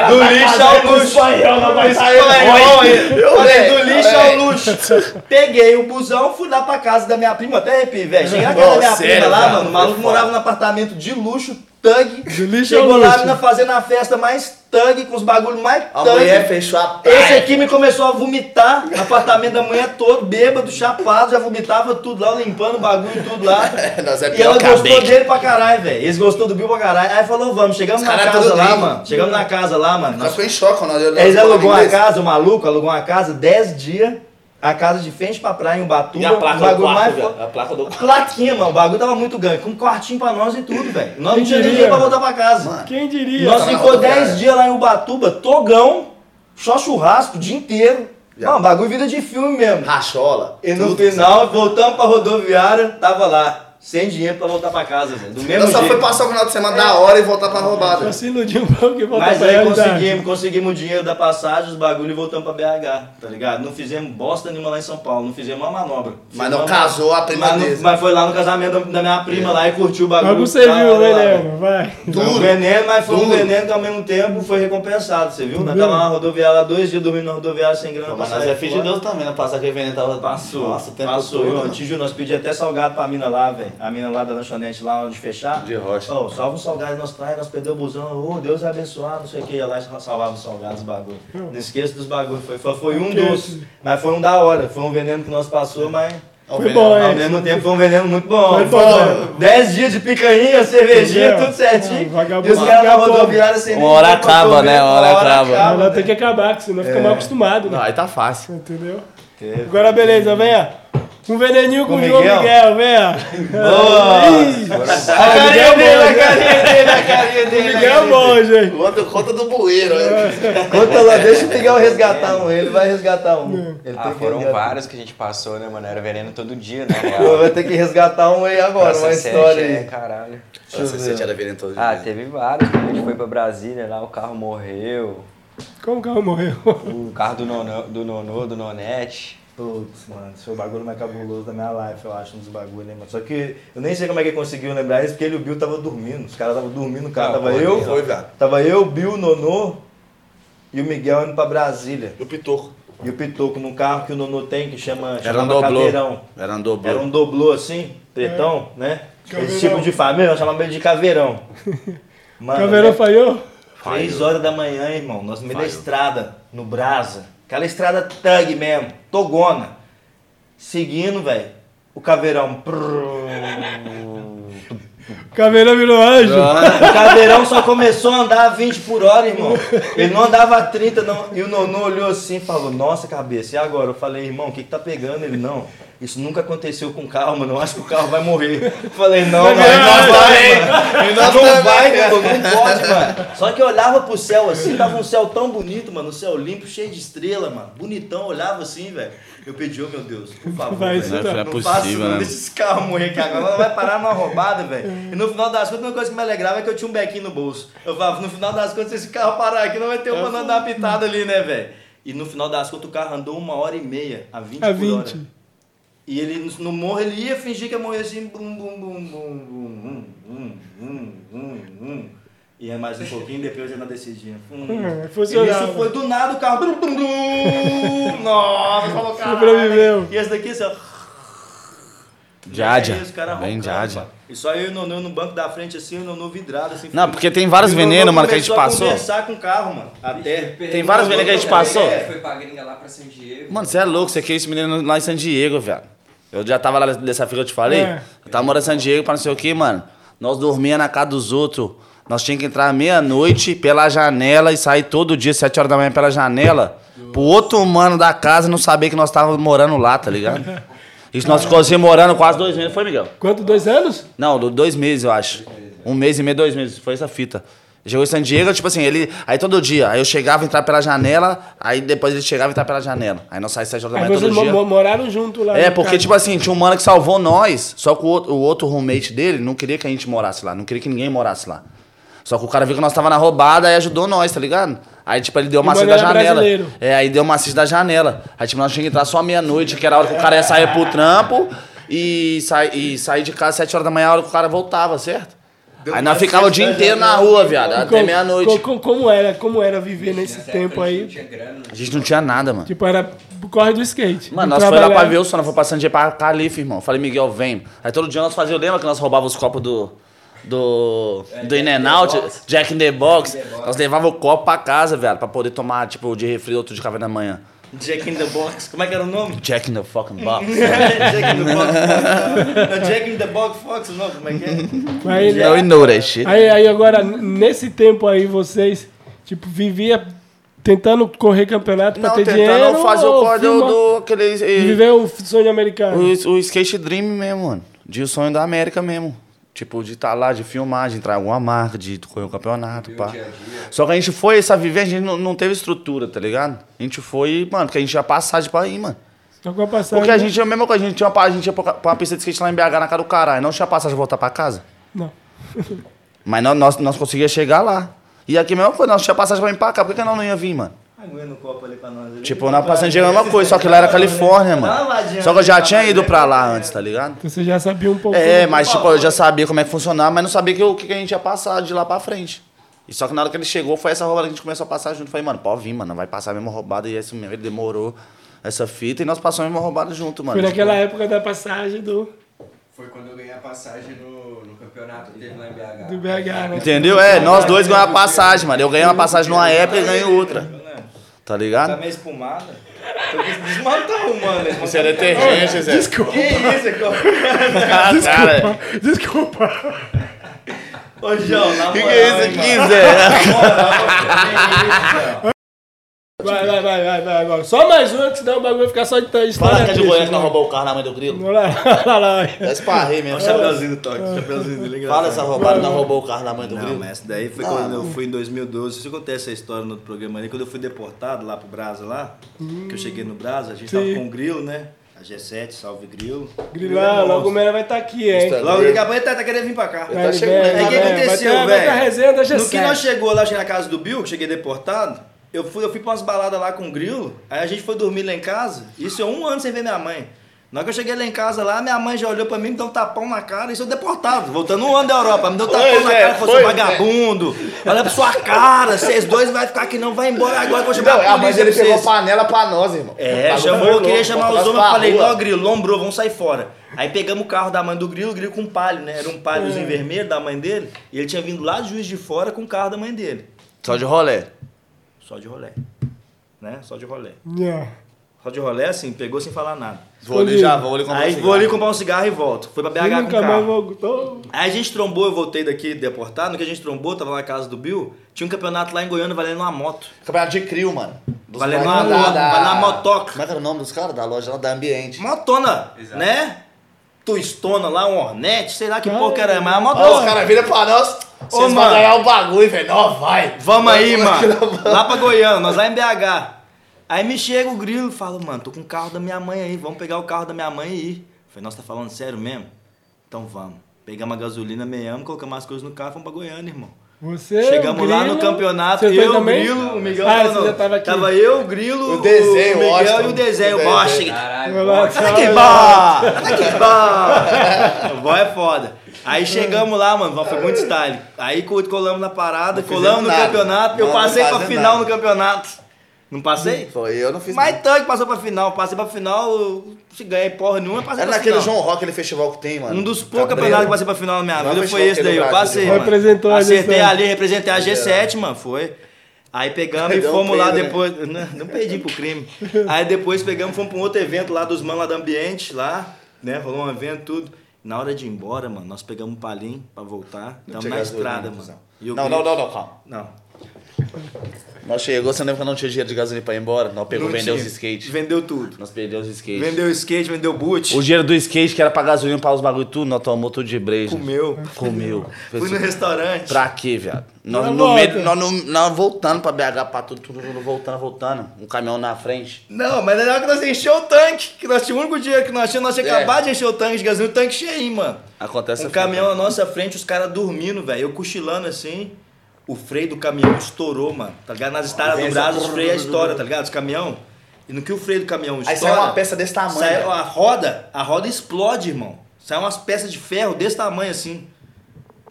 do lixo ao luxo. espanhol, não vai sair Espanhol, Eu falei, do lixo ao luxo. Peguei o busão, fui lá pra casa da minha prima, até arrepiei, velho. Cheguei na casa da minha sério, prima lá, mano. O maluco morava num apartamento de luxo, thug. Do lixo Chegou lá, a menina fazendo a festa mais thug, com os bagulhos mais A thug. mulher fechou a Esse praia. aqui me começou a vomitar no apartamento da manhã todo, bêbado, chapado, já vomitava tudo lá, limpando o bagulho e tudo lá. Nós é E ela a gostou Beck. dele pra caralho, velho. Eles gostou do Bill pra caralho. Aí falou, vamos, chegamos Os na casa lá, gringo. mano. Chegamos na casa lá, mano. Nós ficou em choque quando nós eles alugou uma casa, o maluco alugou uma casa 10 dias, a casa de frente pra praia em Ubatuba. E a placa o do bagulho quarto, mais A placa do Plaquinha, mano, o bagulho tava muito grande, com um quartinho pra nós e tudo, velho. Nós não Quem tínhamos nem diria? dinheiro pra voltar pra casa. Quem diria? Nós ficou rodoviária. 10 dias lá em Ubatuba, togão, só churrasco o dia inteiro. Já. Mano, bagulho vida de filme mesmo. Rachola. E no tudo, final, voltamos pra rodoviária, tava lá, sem dinheiro pra voltar pra casa, velho. Do mesmo Eu só jeito. fui passar o final de semana da hora e voltar pra roubada. Só se iludiu um pouco e voltou Mas pra aí realidade. conseguimos, conseguimos o dinheiro da passagem, os bagulho e voltamos pra BH, tá ligado? Não fizemos bosta nenhuma lá em São Paulo, não fizemos uma manobra. Mas não casou a prima mas, dele. mas foi lá no casamento da, minha prima lá e curtiu o bagulho. Algo você da viu, hora né. Lema? Vai. Foi um veneno, mas foi um Duro. veneno que ao mesmo tempo foi recompensado, você viu? Nós tava na rodoviária lá dois dias dormindo na rodoviária sem grana. Mas nós é filho de. Deus também, não passar aquele veneno tava. Passou, Nossa, tempo passou. todo. Eu te juro, nós pedimos até salgado pra mina lá, velho. A mina lá da lanchonete lá onde fechar. De rocha. Ô, salva o salgado nós traz, nós perdemos o busão. Ô, Deus abençoar, não sei o que. Ia lá e salvava os salgados, os bagulho. Não esqueça dos bagulho. Foi, foi, foi um dos. isso? Mas foi um da hora. Foi um veneno que nós passou, mas. Foi bom, Ao mesmo tempo foi um veneno muito bom. Foi bom. 10 dias de picanha, cervejinha, tudo certinho. Vagabundo e os caras na rodoviária sem Uma hora acaba, né? Uma hora acaba. Ela tem né? que acabar, que senão É. fica mal acostumado, Não, né? aí tá fácil. Entendeu? Agora beleza, venha. Um veneninho com Com o João Miguel? Miguel. Ih, Ah, A carinha Miguel dele, a carinha dele, a carinha dele. a Miguel é carinha bom, gente. Conta, conta do bueiro, né? Conta lá, deixa o Miguel resgatar um, ele vai resgatar um. Ele Ah, tem que foram resgatar. vários que a gente passou, né, mano? Era veneno todo dia, na real. vai ter que resgatar um aí agora, uma Praça Sete, história É, aí. caralho. Eu Você ver. sente era veneno todo Ah, dia. teve vários. A gente foi pra Brasília, lá o carro morreu. Como que ela morreu? O carro do Nonô, do, Nonô, do Nonete. Putz, mano, esse foi o bagulho mais cabuloso da minha life, eu acho, um dos bagulhos, né, mano? Só que eu nem sei como é que ele conseguiu lembrar isso, porque ele e o Bill tava dormindo. Os caras estavam dormindo, o cara Ah, tava eu, Foi, viado. tava eu, o Bill, o Nonô e o Miguel indo pra Brasília. E o Pitoco. e o Pitoco num carro que o Nonô tem, que chama, Era um doblô. Caveirão. Era um doblô. Era um doblô assim, pretão, né? Caveirão. Esse tipo de família, nós chamamos ele de caveirão. Mano, Caveirão né? falhou? Três horas da manhã, irmão, nós no meio da estrada, no Brasa. Aquela estrada thug mesmo, togona. Seguindo, velho, o caveirão. Caveirão virou anjo. O caveirão só começou a andar a 20 por hora, irmão. Ele não andava a 30, não. E o Nonô olhou assim e falou, nossa cabeça, e agora? Eu falei, irmão, o que, que tá pegando? Ele, não. Isso nunca aconteceu com carro, mano. Eu acho que o carro vai morrer. Falei, não, mano, virar nós anjo vai, mano. Não vai, Nonô, não pode, mano. Só que eu olhava pro céu assim, tava um céu tão bonito, mano. Um céu limpo, cheio de estrela, mano. Bonitão, olhava assim, velho. Eu pedi, ô meu Deus, por favor, Vai, velho. não é Não faça não, né? deixa esse carro morrer aqui agora, não vai parar numa roubada, velho. E no final das contas, uma coisa que me alegrava é que eu tinha um bequinho no bolso. Eu falava, no final das contas, se esse carro parar aqui, não vai ter um mandando dar uma pitada ali, né, velho? E no final das contas, o carro andou uma hora e meia, a 20 A por 20. hora. E ele no- morro, ele ia fingir que ia morrer assim, bum, bum, bum, bum, bum, bum, bum, bum, bum, bum. Ia mais um pouquinho, depois ia na descidinha. Hum. Hum, E funcionava. isso foi do nada o carro. Brum, brum, brum. Nossa, falou caralho. E esse daqui, assim, ó. E caras Bem mano. E só eu e o Nonô no banco da frente, assim, o Nonô vidrado, assim. Não, porque tem vários E venenos, mano, que a gente passou. conversar com o carro, mano. Até. Tem vários venenos que a gente passou. É, foi pra gringa lá pra San Diego. Mano, você é louco, você quer esse menino lá em San Diego, velho. Eu já tava lá dessa fila que eu te falei. É. Eu tava morando em San Diego pra não sei o que, mano. Nós dormíamos na casa dos outros. Nós tínhamos que entrar meia-noite pela janela e sair todo dia, sete horas da manhã pela janela. Pro outro mano da casa não saber que nós távamos morando lá, tá ligado? Isso nós ficamos assim morando quase dois meses, foi, Miguel? Quanto? Dois anos? Não, do- dois meses, eu acho. Um mês e meio, dois meses. Foi essa fita. Chegou em San Diego, tipo assim, ele. Aí todo dia. Aí eu chegava, entrava pela janela, aí depois ele chegava e entrava pela janela. Aí nós saímos sete horas da manhã todo dia. mo- mo- moraram junto lá. É, porque, caso. tipo assim, tinha um mano que salvou nós, só que o outro, o outro roommate dele não queria que a gente morasse lá, não queria que ninguém morasse lá. Só que o cara viu que nós tava na roubada e ajudou nós, tá ligado? Aí, tipo, ele deu uma assist da janela. brasileiro. É, aí deu uma assist da janela. Aí, tipo, nós tínhamos que entrar só meia-noite, que era a hora que o cara ia sair pro trampo e, sai, e sair de casa às sete horas da manhã, a hora que o cara voltava, certo? Aí nós ficava o dia inteiro na rua, viado, até Como- meia-noite. co- co- Como era, como era viver nesse tempo época a gente aí? Não tinha grana, A gente não tinha nada, mano. Tipo, era corre do skate. Mano, nós foi lá pra trabalhar. ver o som, nós foi passando dia pra Califa, irmão. Falei, Miguel, vem. Aí todo dia nós fazíamos, lembra que nós roubávamos os copos do. Do. do In and Out, Jack in the Box. Nós levávamos o copo pra casa, velho, pra poder tomar, tipo, de refri outro de café da manhã. Jack in the Box. Como é que era o nome? Jack in the fucking box. Jack in the Box. Não, Jack in the Box Fox, não, como é que é? Aí, Now we know that shit. aí, aí agora, nesse tempo aí, vocês, tipo, vivia tentando correr campeonato pra Não, ter tentando dinheiro fazer o corre do, aquele. de viver o sonho americano? O, o skate dream mesmo, mano. De o sonho da América mesmo. Tipo, de estar lá, de filmar, de entrar em alguma marca, de correr um campeonato, pá. dia dia. Só que a gente foi, essa viver, a gente não, não teve estrutura, tá ligado? A gente foi, mano, porque a gente tinha passagem pra ir, mano. A passagem. Porque a gente tinha a mesma coisa, a gente tinha, uma, a gente ia pra pra uma pista de skate lá em BH, na casa do caralho. Não tinha passagem pra voltar pra casa. Não. Mas nós, nós, nós conseguíamos chegar lá. E aqui mesmo foi, nós tinha passagem pra vir pra cá. Por que, que nós não ia vir, mano? Aguenta no copo ali pra nós. ali. Tipo, na passagem de é a mesma coisa, só que lá era Califórnia, uma mano. Só que eu já tinha ido pra lá antes, tá ligado? Então você já sabia um pouco. É, mas tipo, eu já sabia como é que funcionava, mas não sabia que, o que que a gente ia passar de lá pra frente. E só que na hora que ele chegou, foi essa roubada que a gente começou a passar junto. Falei, mano, pode vir, mano, vai passar a mesma roubada. E isso mesmo, ele demorou essa fita e nós passamos a mesma roubada junto, mano. Foi naquela Tipo, época da passagem do, Foi quando eu ganhei a passagem no, no campeonato que teve lá em BH. do BH, né? Entendeu? É, nós dois ganhamos a passagem, mano. Eu ganhei uma passagem numa época e ganhei outra. Tá Tá ligado? meio espumada. Tô o mano. Isso é detergente, Zé. Desculpa, Que isso, aqui, ó. Cara, desculpa. Ô, João, na moral. que que é isso aqui? Zé? Na moral, que isso, João? Vai, vai, vai, vai, vai agora. Só mais uma, que senão o bagulho vai ficar só de história. Fala que é de Goiânia que né? não roubou o carro na mãe do grilo. Vamos lá, lá, lá. Já esparrei mesmo. O chapeuzinho do toque, o chapeuzinho dele é. Fala essa roubada, não roubou o carro na mãe do Não, grilo. mas essa daí foi quando eu fui em 2012. Isso acontece essa história no outro programa ali. Quando eu fui deportado lá pro Brasa lá, que eu cheguei no Brasa, a gente Sim. tava com o Grilo, né? A G7, salve Grilo. Grilo é Grilão, monstro. logo o Mera vai estar aqui, hein? Logo daqui a pouco ele tá, tá querendo vir pra cá. Vai, chegando, vai, Aí o que aconteceu, velho? resenha da G7. No que nós chegou lá, cheguei na casa do Bill, que cheguei deportado, eu fui, eu fui pra umas baladas lá com o Grilo, aí a gente foi dormir lá em casa, isso é um ano sem ver minha mãe. Na hora que eu cheguei lá em casa, lá, minha mãe já olhou pra mim, me deu um tapão na cara e sou deportado. Voltando um ano da Europa, me deu um tapão Pois na é, cara, falou, seu é. vagabundo. Olha pra sua cara, vocês dois vai ficar aqui não, vai embora agora que eu vou chamar Não, a a mãe polícia dele pra pegou vocês. panela pra nós, irmão. É, chamou, eu queria chamar os homens, eu falei, ó, Grilo, lombrou, vamos sair fora. Aí pegamos o carro da mãe do Grilo, o Grilo com palho, né? Era um palhozinho vermelho da mãe dele, e ele tinha vindo lá de Juiz de Fora com o carro da mãe dele. Só de rolé. Só de rolé. Né? Só de rolé. Yeah. Só de rolé, assim, pegou sem falar nada. Vou ali já, vou ali comprar Aí um vou ali cigarro. comprar um cigarro e volto. Foi pra BH E com o carro. voltou. Aí a gente trombou, eu voltei daqui deportado. No que a gente trombou, tava na casa do Bill. Tinha um campeonato lá em Goiânia valendo uma moto. Campeonato de crio, mano. Dos Valendo uma moto, da- vai na motoca. Como é que era o nome dos caras? Da loja lá da Ambiente. Motona, né? Twistona lá, um Hornet, sei lá que porra que era, mas a Ó, motona. os caras viram pra nós. Vocês vão mano. ganhar o bagulho, velho. Nós vai. Vamos aí, mano. Lá pra Goiânia, nós lá em BH. Aí me chega o grilo e fala, mano, tô com o carro da minha mãe aí, vamos pegar o carro da minha mãe e ir. Eu Falei, nossa, tá falando sério mesmo? Então vamos. Pegamos a gasolina, meiamos, colocamos as coisas no carro e fomos pra Goiânia, irmão. Você, Chegamos o lá Grilo, no campeonato, eu, o também? Grilo, o Miguel Ah, não, não. tava aqui. Tava eu, o Grilo, O desenho, o Miguel Washington. e o desenho, O desenho. Caralho, Tá que vai. bom! Que bom! O boy é foda. Aí chegamos lá, mano, foi muito style. Aí co- colamos na parada, fizemos colamos no nada. campeonato, eu Não, passei não pra final nada. no campeonato. Não passei? Foi, eu não fiz Mas nada. tanque passou pra final, passei pra final, eu- se ganhei porra nenhuma, passei Era pra naquele final. João Rock, aquele festival que tem, mano. Um dos poucos campeonatos que passei pra final na minha Não, vida festival foi esse que daí, eu passei, mano. Representou a Acertei G7. ali, representei a G7, mano, foi. Aí pegamos e Deu um fomos lá né? depois. Não, não perdi pro crime. Aí depois pegamos, fomos pra um outro evento lá dos manos lá do ambiente, lá, né? Rolou um evento, tudo. Na hora de ir embora, mano, nós pegamos um palinho pra voltar. Tinha na gasolina, estrada, cuzão. mano. E o Não, não, não, não, calma. Não. Nós chegou, você lembra que não tinha dinheiro de gasolina pra ir embora? Nós pegou, não vendeu tinha. os skates. Vendeu tudo. Nós perdemos os skate. Vendeu skate, vendeu boot. O dinheiro do skate, que era pra gasolina, pra os bagulho tudo, nós tomamos tudo de breja. Comeu. Comeu. Fui no restaurante. Pra quê, viado? Nós, Na no volta. meio, nós, no- nós voltando pra BH, pra tudo, tudo, tudo, voltando, voltando. Um caminhão na frente. Não, mas na hora que nós encheu o tanque, que nós tínhamos o único dinheiro que nós tínhamos, nós tínhamos É. acabado de encher o tanque de gasolina, o tanque cheio, mano. Acontece Um a caminhão na nossa frente, os caras dormindo, velho. Eu cochilando assim, o freio do caminhão estourou, mano. Tá ligado? Nas estradas do Brasil, os freios estouram, tá ligado? Os caminhão. E no que o freio do caminhão estoura... Aí saiu uma peça desse tamanho. sai- a roda, a roda explode, irmão. Sai umas peças de ferro desse tamanho assim.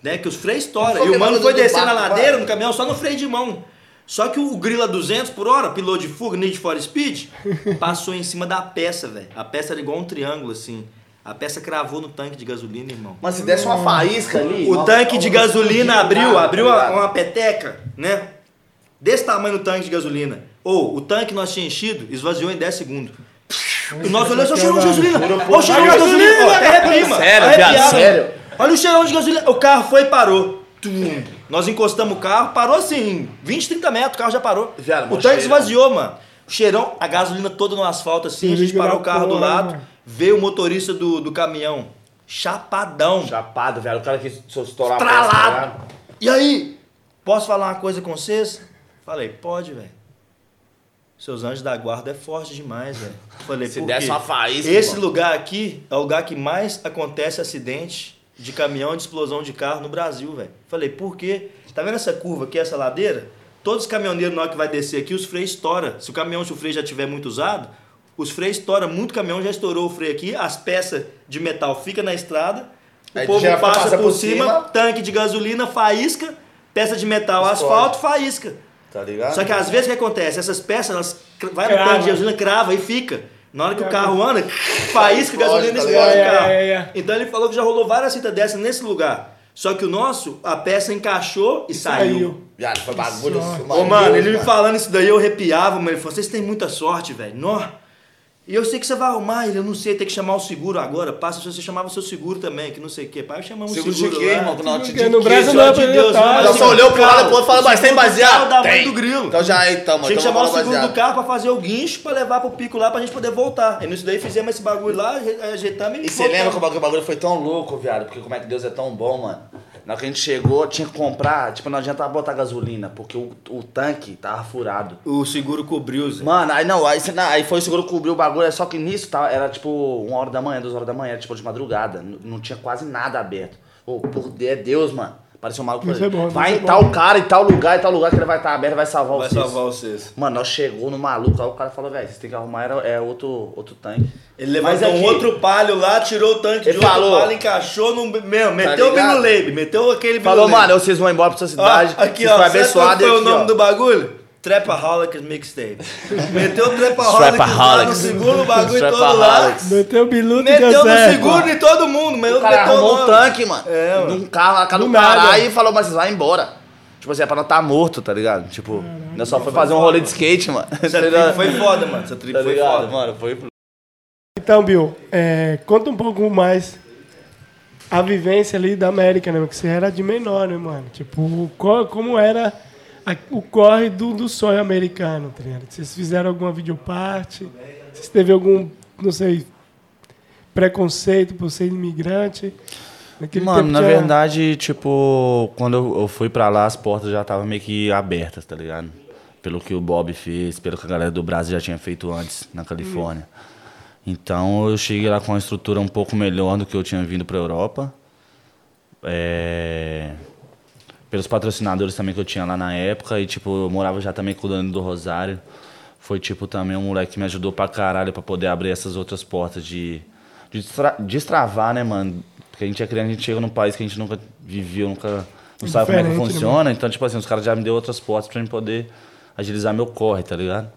Né? Que os freios estouram. E o que mano foi descer na ladeira vai. no caminhão só no freio de mão. Só que o grilo a 200 por hora, piloto de fuga, Need for Speed, passou em cima da peça, velho. A peça era igual um triângulo, assim. A peça cravou no tanque de gasolina, irmão. Mas se desse uma faísca ali. O tanque de gasolina abriu, tá abriu uma, peteca, né? Desse tamanho no tanque de gasolina. Ou o tanque que nós tínhamos enchido esvaziou em 10 segundos. E nós olhamos, olha o cheirão de gasolina! Olha o cheirão de gasolina! Até mano. Sério, viado, sério. Olha o cheirão de gasolina. O carro foi e parou. Tum. Nós encostamos o carro, parou assim, 20, 30 metros, o carro já parou. Viado, o tanque cheirão. esvaziou, mano. O cheirão, a gasolina toda no asfalto assim, a gente parou o carro do lado, mano. veio o motorista do, do caminhão, chapadão. Chapado, velho. O cara que estourar peça, tá Estralado. ligado? E aí, posso falar uma coisa com vocês? Falei, pode, velho. Seus anjos da guarda é forte demais, velho. Falei, Se quê? uma faísca, Esse irmão. lugar aqui é o lugar que mais acontece acidente de caminhão de explosão de carro no Brasil, velho. Falei, por quê? Tá vendo essa curva aqui, essa ladeira? Todos os caminhoneiros, na hora que vai descer aqui, os freios estouram. Se o caminhão, se o freio já tiver muito usado, os freios estouram. Muito caminhão já estourou o freio aqui, as peças de metal ficam na estrada, o Aí povo já passa, passa por, por cima, cima. tanque de gasolina, faísca, peça de metal, Explode. asfalto, faísca. Tá ligado? Só que às vezes o que acontece? Essas peças, elas vai no Crava. tanque de gasolina, crava e fica. Na hora que o carro anda, faísca, Explode, gasolina tá explode o carro. É, é, é. Então ele falou que já rolou várias cintas dessas nesse lugar. Só que o nosso, a peça encaixou e saiu. Saiu. Viado, foi bagulho. Ô, mano, ele me falando isso daí, eu arrepiava, mano. Ele falou, vocês têm muita sorte, velho. Nó. E eu sei que você vai arrumar, ele, eu não sei, tem que chamar o seguro agora. Passa se você chamava o seu seguro também, que não sei o quê. Pai, chamamos o Seguro seguro de quê, irmão? Que não te Porque no de quê? Brasil não é de Deus, não, Ela mas só olhou pro lado e falou, o mas tem baseado? da Tem. do grilo. Então já aí, então, mano. Tinha que então chamar o seguro baseado. do carro pra fazer o guincho pra levar pro pico lá pra gente poder voltar. E nisso daí fizemos esse bagulho lá, aje- ajeitamos E você lembra que o bagulho, o bagulho foi tão louco, viado? Porque como é que Deus é tão bom, mano? Na hora que a gente chegou, tinha que comprar, tipo, não adianta botar gasolina, porque o, o tanque tava furado. O seguro cobriu, Zé. Mano, aí não, aí, não, aí foi o seguro cobriu o bagulho, é só que nisso tá, era tipo uma hora da manhã, duas horas da manhã, era tipo de madrugada, n- não tinha quase nada aberto. Ô, por é Deus, mano. Apareceu um maluco Isso é bom, vai isso em é tal bom. cara, em tal lugar, em tal lugar que ele vai estar aberto, vai salvar Vai vocês. salvar vocês. Mano, nós chegou no maluco, aí o cara falou, velho, vocês tem que arrumar era, é outro, outro tanque. Ele Mas levantou um aqui- outro palio lá, tirou o tanque Ele de outro falou- palio, encaixou no. Meu, meteu o ligado? Bino Leib, meteu aquele Falou, Leib. mano, vocês vão embora pra sua Ó, cidade, aqui, vocês ó, foram sabe qual foi o aqui, nome ó. do bagulho? Trapaholics Mixtape. Meteu o Trapaholics no segundo bagulho todo lá. Meteu o biluto e Meteu no certo. segundo em todo mundo, mas O cara meteu arrumou um tanque, mano. É, mano. Num carro, Do do nada. caralho e falou, mas vocês vão embora. Tipo assim, é pra não estar morto, tá ligado? Tipo, nós só foi fazer um rolê de skate, mano. Essa trip foi foda, mano. Essa trip Tá foi ligado, foda. mano? Foi Então, Bill, é, conta um pouco mais a vivência ali da América, né? Porque você era de menor, né, mano? Tipo, qual- como era a- o corre do, do sonho americano, tá ligado? Vocês fizeram alguma videoparte? Vocês teve algum, não sei, preconceito por ser imigrante? Naquele Mano, na tinha- verdade, tipo, quando eu, eu fui pra lá, as portas já estavam meio que abertas, tá ligado? Pelo que o Bob fez, pelo que a galera do Brasil já tinha feito antes na Califórnia. Então eu cheguei lá com uma estrutura um pouco melhor do que eu tinha vindo pra Europa. É, Pelos patrocinadores também que eu tinha lá na época. E, tipo, eu morava já também com o Dani do Rosário. Foi, tipo, também um moleque que me ajudou pra caralho pra poder abrir essas outras portas de, de destra- destravar, né, mano? Porque a gente é criança, a gente chega num país que a gente nunca viveu, nunca não sabe como é que né, funciona. Então, tipo assim, os caras já me deu outras portas pra mim poder agilizar meu corre, tá ligado?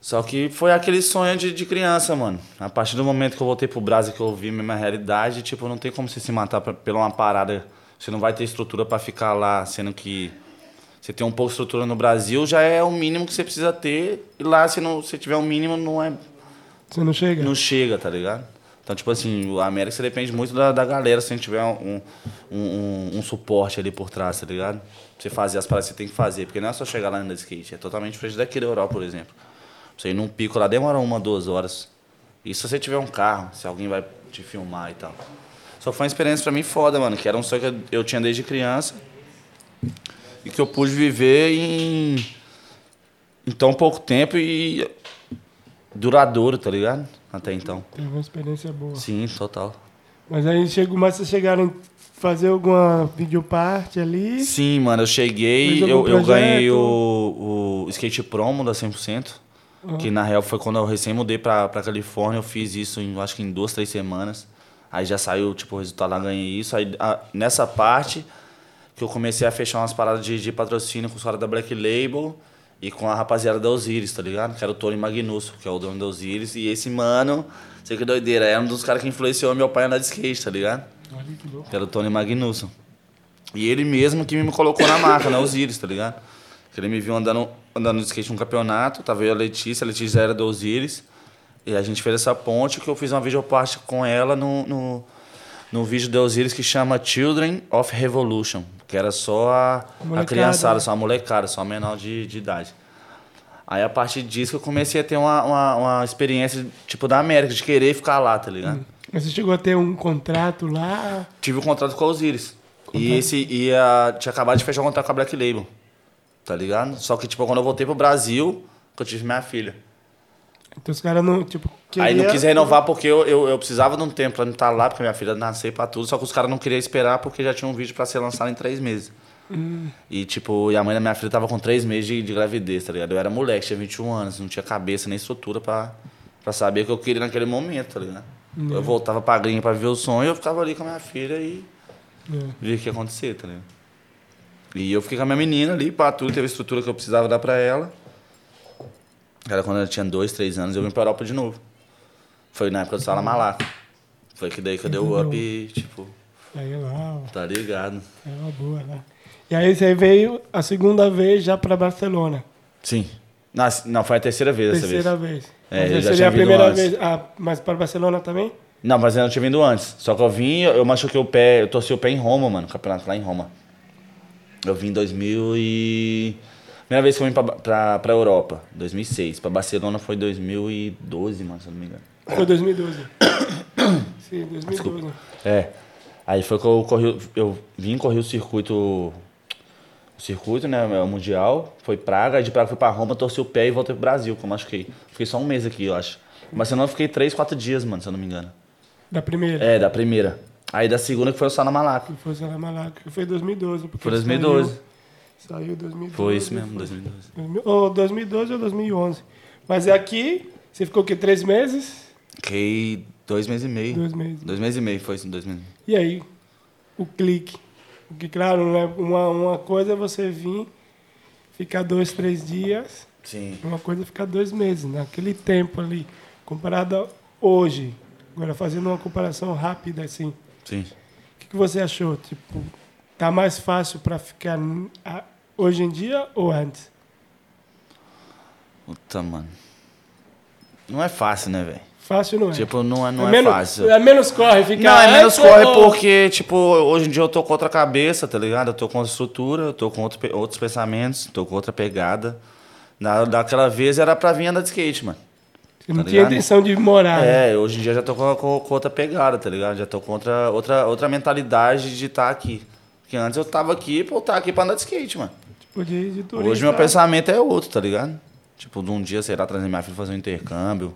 Só que foi aquele sonho de, de criança, mano. A partir do momento que eu voltei pro Brasil, que eu vi minha realidade, tipo, não tem como você se matar pra, pela uma parada. Você não vai ter estrutura pra ficar lá, sendo que você tem um pouco de estrutura no Brasil, já é o mínimo que você precisa ter. E lá, se não se tiver o mínimo, não é Você não chega? não chega, tá ligado? Então, tipo assim, o América você depende muito da, da galera, se a gente tiver um, um, um, um suporte ali por trás, tá ligado? Pra você fazer as paradas que você tem que fazer, porque não é só chegar lá no skate, é totalmente diferente daqui da Europa, por exemplo. Você ir num pico lá demora uma, duas horas. E se você tiver um carro, se alguém vai te filmar e tal. Só foi uma experiência pra mim foda, mano, que era um sonho que eu- tinha desde criança e que eu pude viver em, em tão pouco tempo e duradouro, tá ligado? Até então. Teve uma experiência boa. Sim, total. Mas aí chegou, mas vocês chegaram a fazer alguma videoparte ali? Sim, mano, eu cheguei, eu, eu ganhei o, o skate promo da 100%, que na real foi quando eu recém mudei pra, pra Califórnia, eu fiz isso em, acho que em duas, três semanas. Aí já saiu, tipo, o resultado lá, ganhei isso. Aí a- nessa parte que eu comecei a fechar umas paradas de, de patrocínio com os caras da Black Label e com a rapaziada da Osiris, tá ligado? Que era o Tony Magnusso, que é o dono da Osiris. E esse mano, sei que doideira, era um dos caras que influenciou meu pai a andar de skate, tá ligado? Que era o Tony Magnussen. E ele mesmo que me colocou na marca, na Osiris, tá ligado? Que ele me viu andando, andando de skate num campeonato, tava eu e a Letícia, a Letícia era da Osiris. E a gente fez essa ponte que eu fiz uma videoparte com ela no, no, no vídeo da Osiris que chama Children of Revolution, que era só a, a criançada, né? só a molecada, só a menor de, de idade. Aí a partir disso que eu comecei a ter uma, uma, uma experiência, tipo, da América, de querer ficar lá, tá ligado? Mas você chegou a ter um contrato lá? tive um contrato com a Osiris. E esse ia. Tinha acabado de fechar o contrato com a Black Label. Tá ligado? Só que, tipo, quando eu voltei pro Brasil, que eu tive minha filha. Então os caras não, tipo... Aí não queria- quis renovar porque eu, eu, eu precisava de um tempo pra não estar lá, porque minha filha nasceu pra tudo. Só que os caras não queriam esperar porque já tinha um vídeo pra ser lançado em três meses. E, tipo, e a mãe da minha filha tava com três meses de, de gravidez, tá ligado? Eu era moleque, tinha 21 anos, não tinha cabeça nem estrutura pra, pra saber o que eu queria naquele momento, tá ligado? Eu voltava pra gringa pra viver o sonho, eu ficava ali com a minha filha e É. ver o que ia acontecer, tá ligado? E eu fiquei com a minha menina ali, pá, tudo, teve a estrutura que eu precisava dar pra ela. Era quando ela tinha dois, três anos, eu vim pra Europa de novo. Foi na época do Sala Malaco. Foi que daí que eu dei o up e, tipo, Aí lá, tá ligado? é uma boa lá. E aí você veio a segunda vez já pra Barcelona. Sim. Não, não, foi a terceira vez dessa Terceira vez. vez. É, Mas eu já seria tinha a vindo primeira antes. vez. Ah, mas para Barcelona também? Não, mas eu não tinha vindo antes. Só que eu vim, eu machuquei o pé, eu torci o pé em Roma, mano, campeonato lá em Roma. Eu vim em 2000 e... Primeira vez que eu vim pra, pra, pra Europa, 2006. Pra Barcelona foi 2012, mano, se eu não me engano. Foi 2012. Sim, 2012. É. Aí foi que eu corri, eu vim correr o circuito, o circuito, né, o mundial, foi Praga, aí de Praga fui pra Roma, torci o pé e voltei pro Brasil, que eu machuquei. Fiquei só um mês aqui, eu acho. Mas senão eu fiquei três, quatro dias, mano, se eu não me engano. Da primeira. É, da primeira. Aí da segunda que foi o Sala Malaco. Que foi Sala Malaca, que foi 2012. porque Foi 2012. Saiu, saiu 2012. Foi isso mesmo, foi- 2012. 2000 Ou 2012 ou 2011. Mas aqui, você ficou o quê? Três meses? Fiquei dois meses e meio. Dois meses. Dois meses e meio, foi isso, dois meses. E aí, o clique. Porque, claro, né, uma, uma coisa é você vir, ficar dois, três dias, Sim. uma coisa é ficar dois meses. Naquele tempo ali, comparado a hoje. Agora, fazendo uma comparação rápida, assim, o Sim. que, que você achou? Tipo, tá mais fácil para ficar hoje em dia ou antes? Puta, mano. Não é fácil, né, velho? Fácil não é? Tipo, não é, não é, menos, fácil. É menos corre ficar Não, é menos corre ou- porque, tipo, hoje em dia eu tô com outra cabeça, tá ligado? Eu tô com outra estrutura, eu tô com outro, outros pensamentos, tô com outra pegada. Na, daquela vez era pra vir andar de skate, mano. Você não tá tinha ligado? intenção de morar. né? É, hoje em dia já tô com, com- com outra pegada, tá ligado? Já tô com outra, outra, outra mentalidade de estar aqui. Porque antes eu tava aqui, pô, eu tava aqui pra andar de skate, mano. Tipo, de, de turista. Hoje meu pensamento é outro, tá ligado? Tipo, de um dia, sei lá, trazer minha filha fazer um intercâmbio.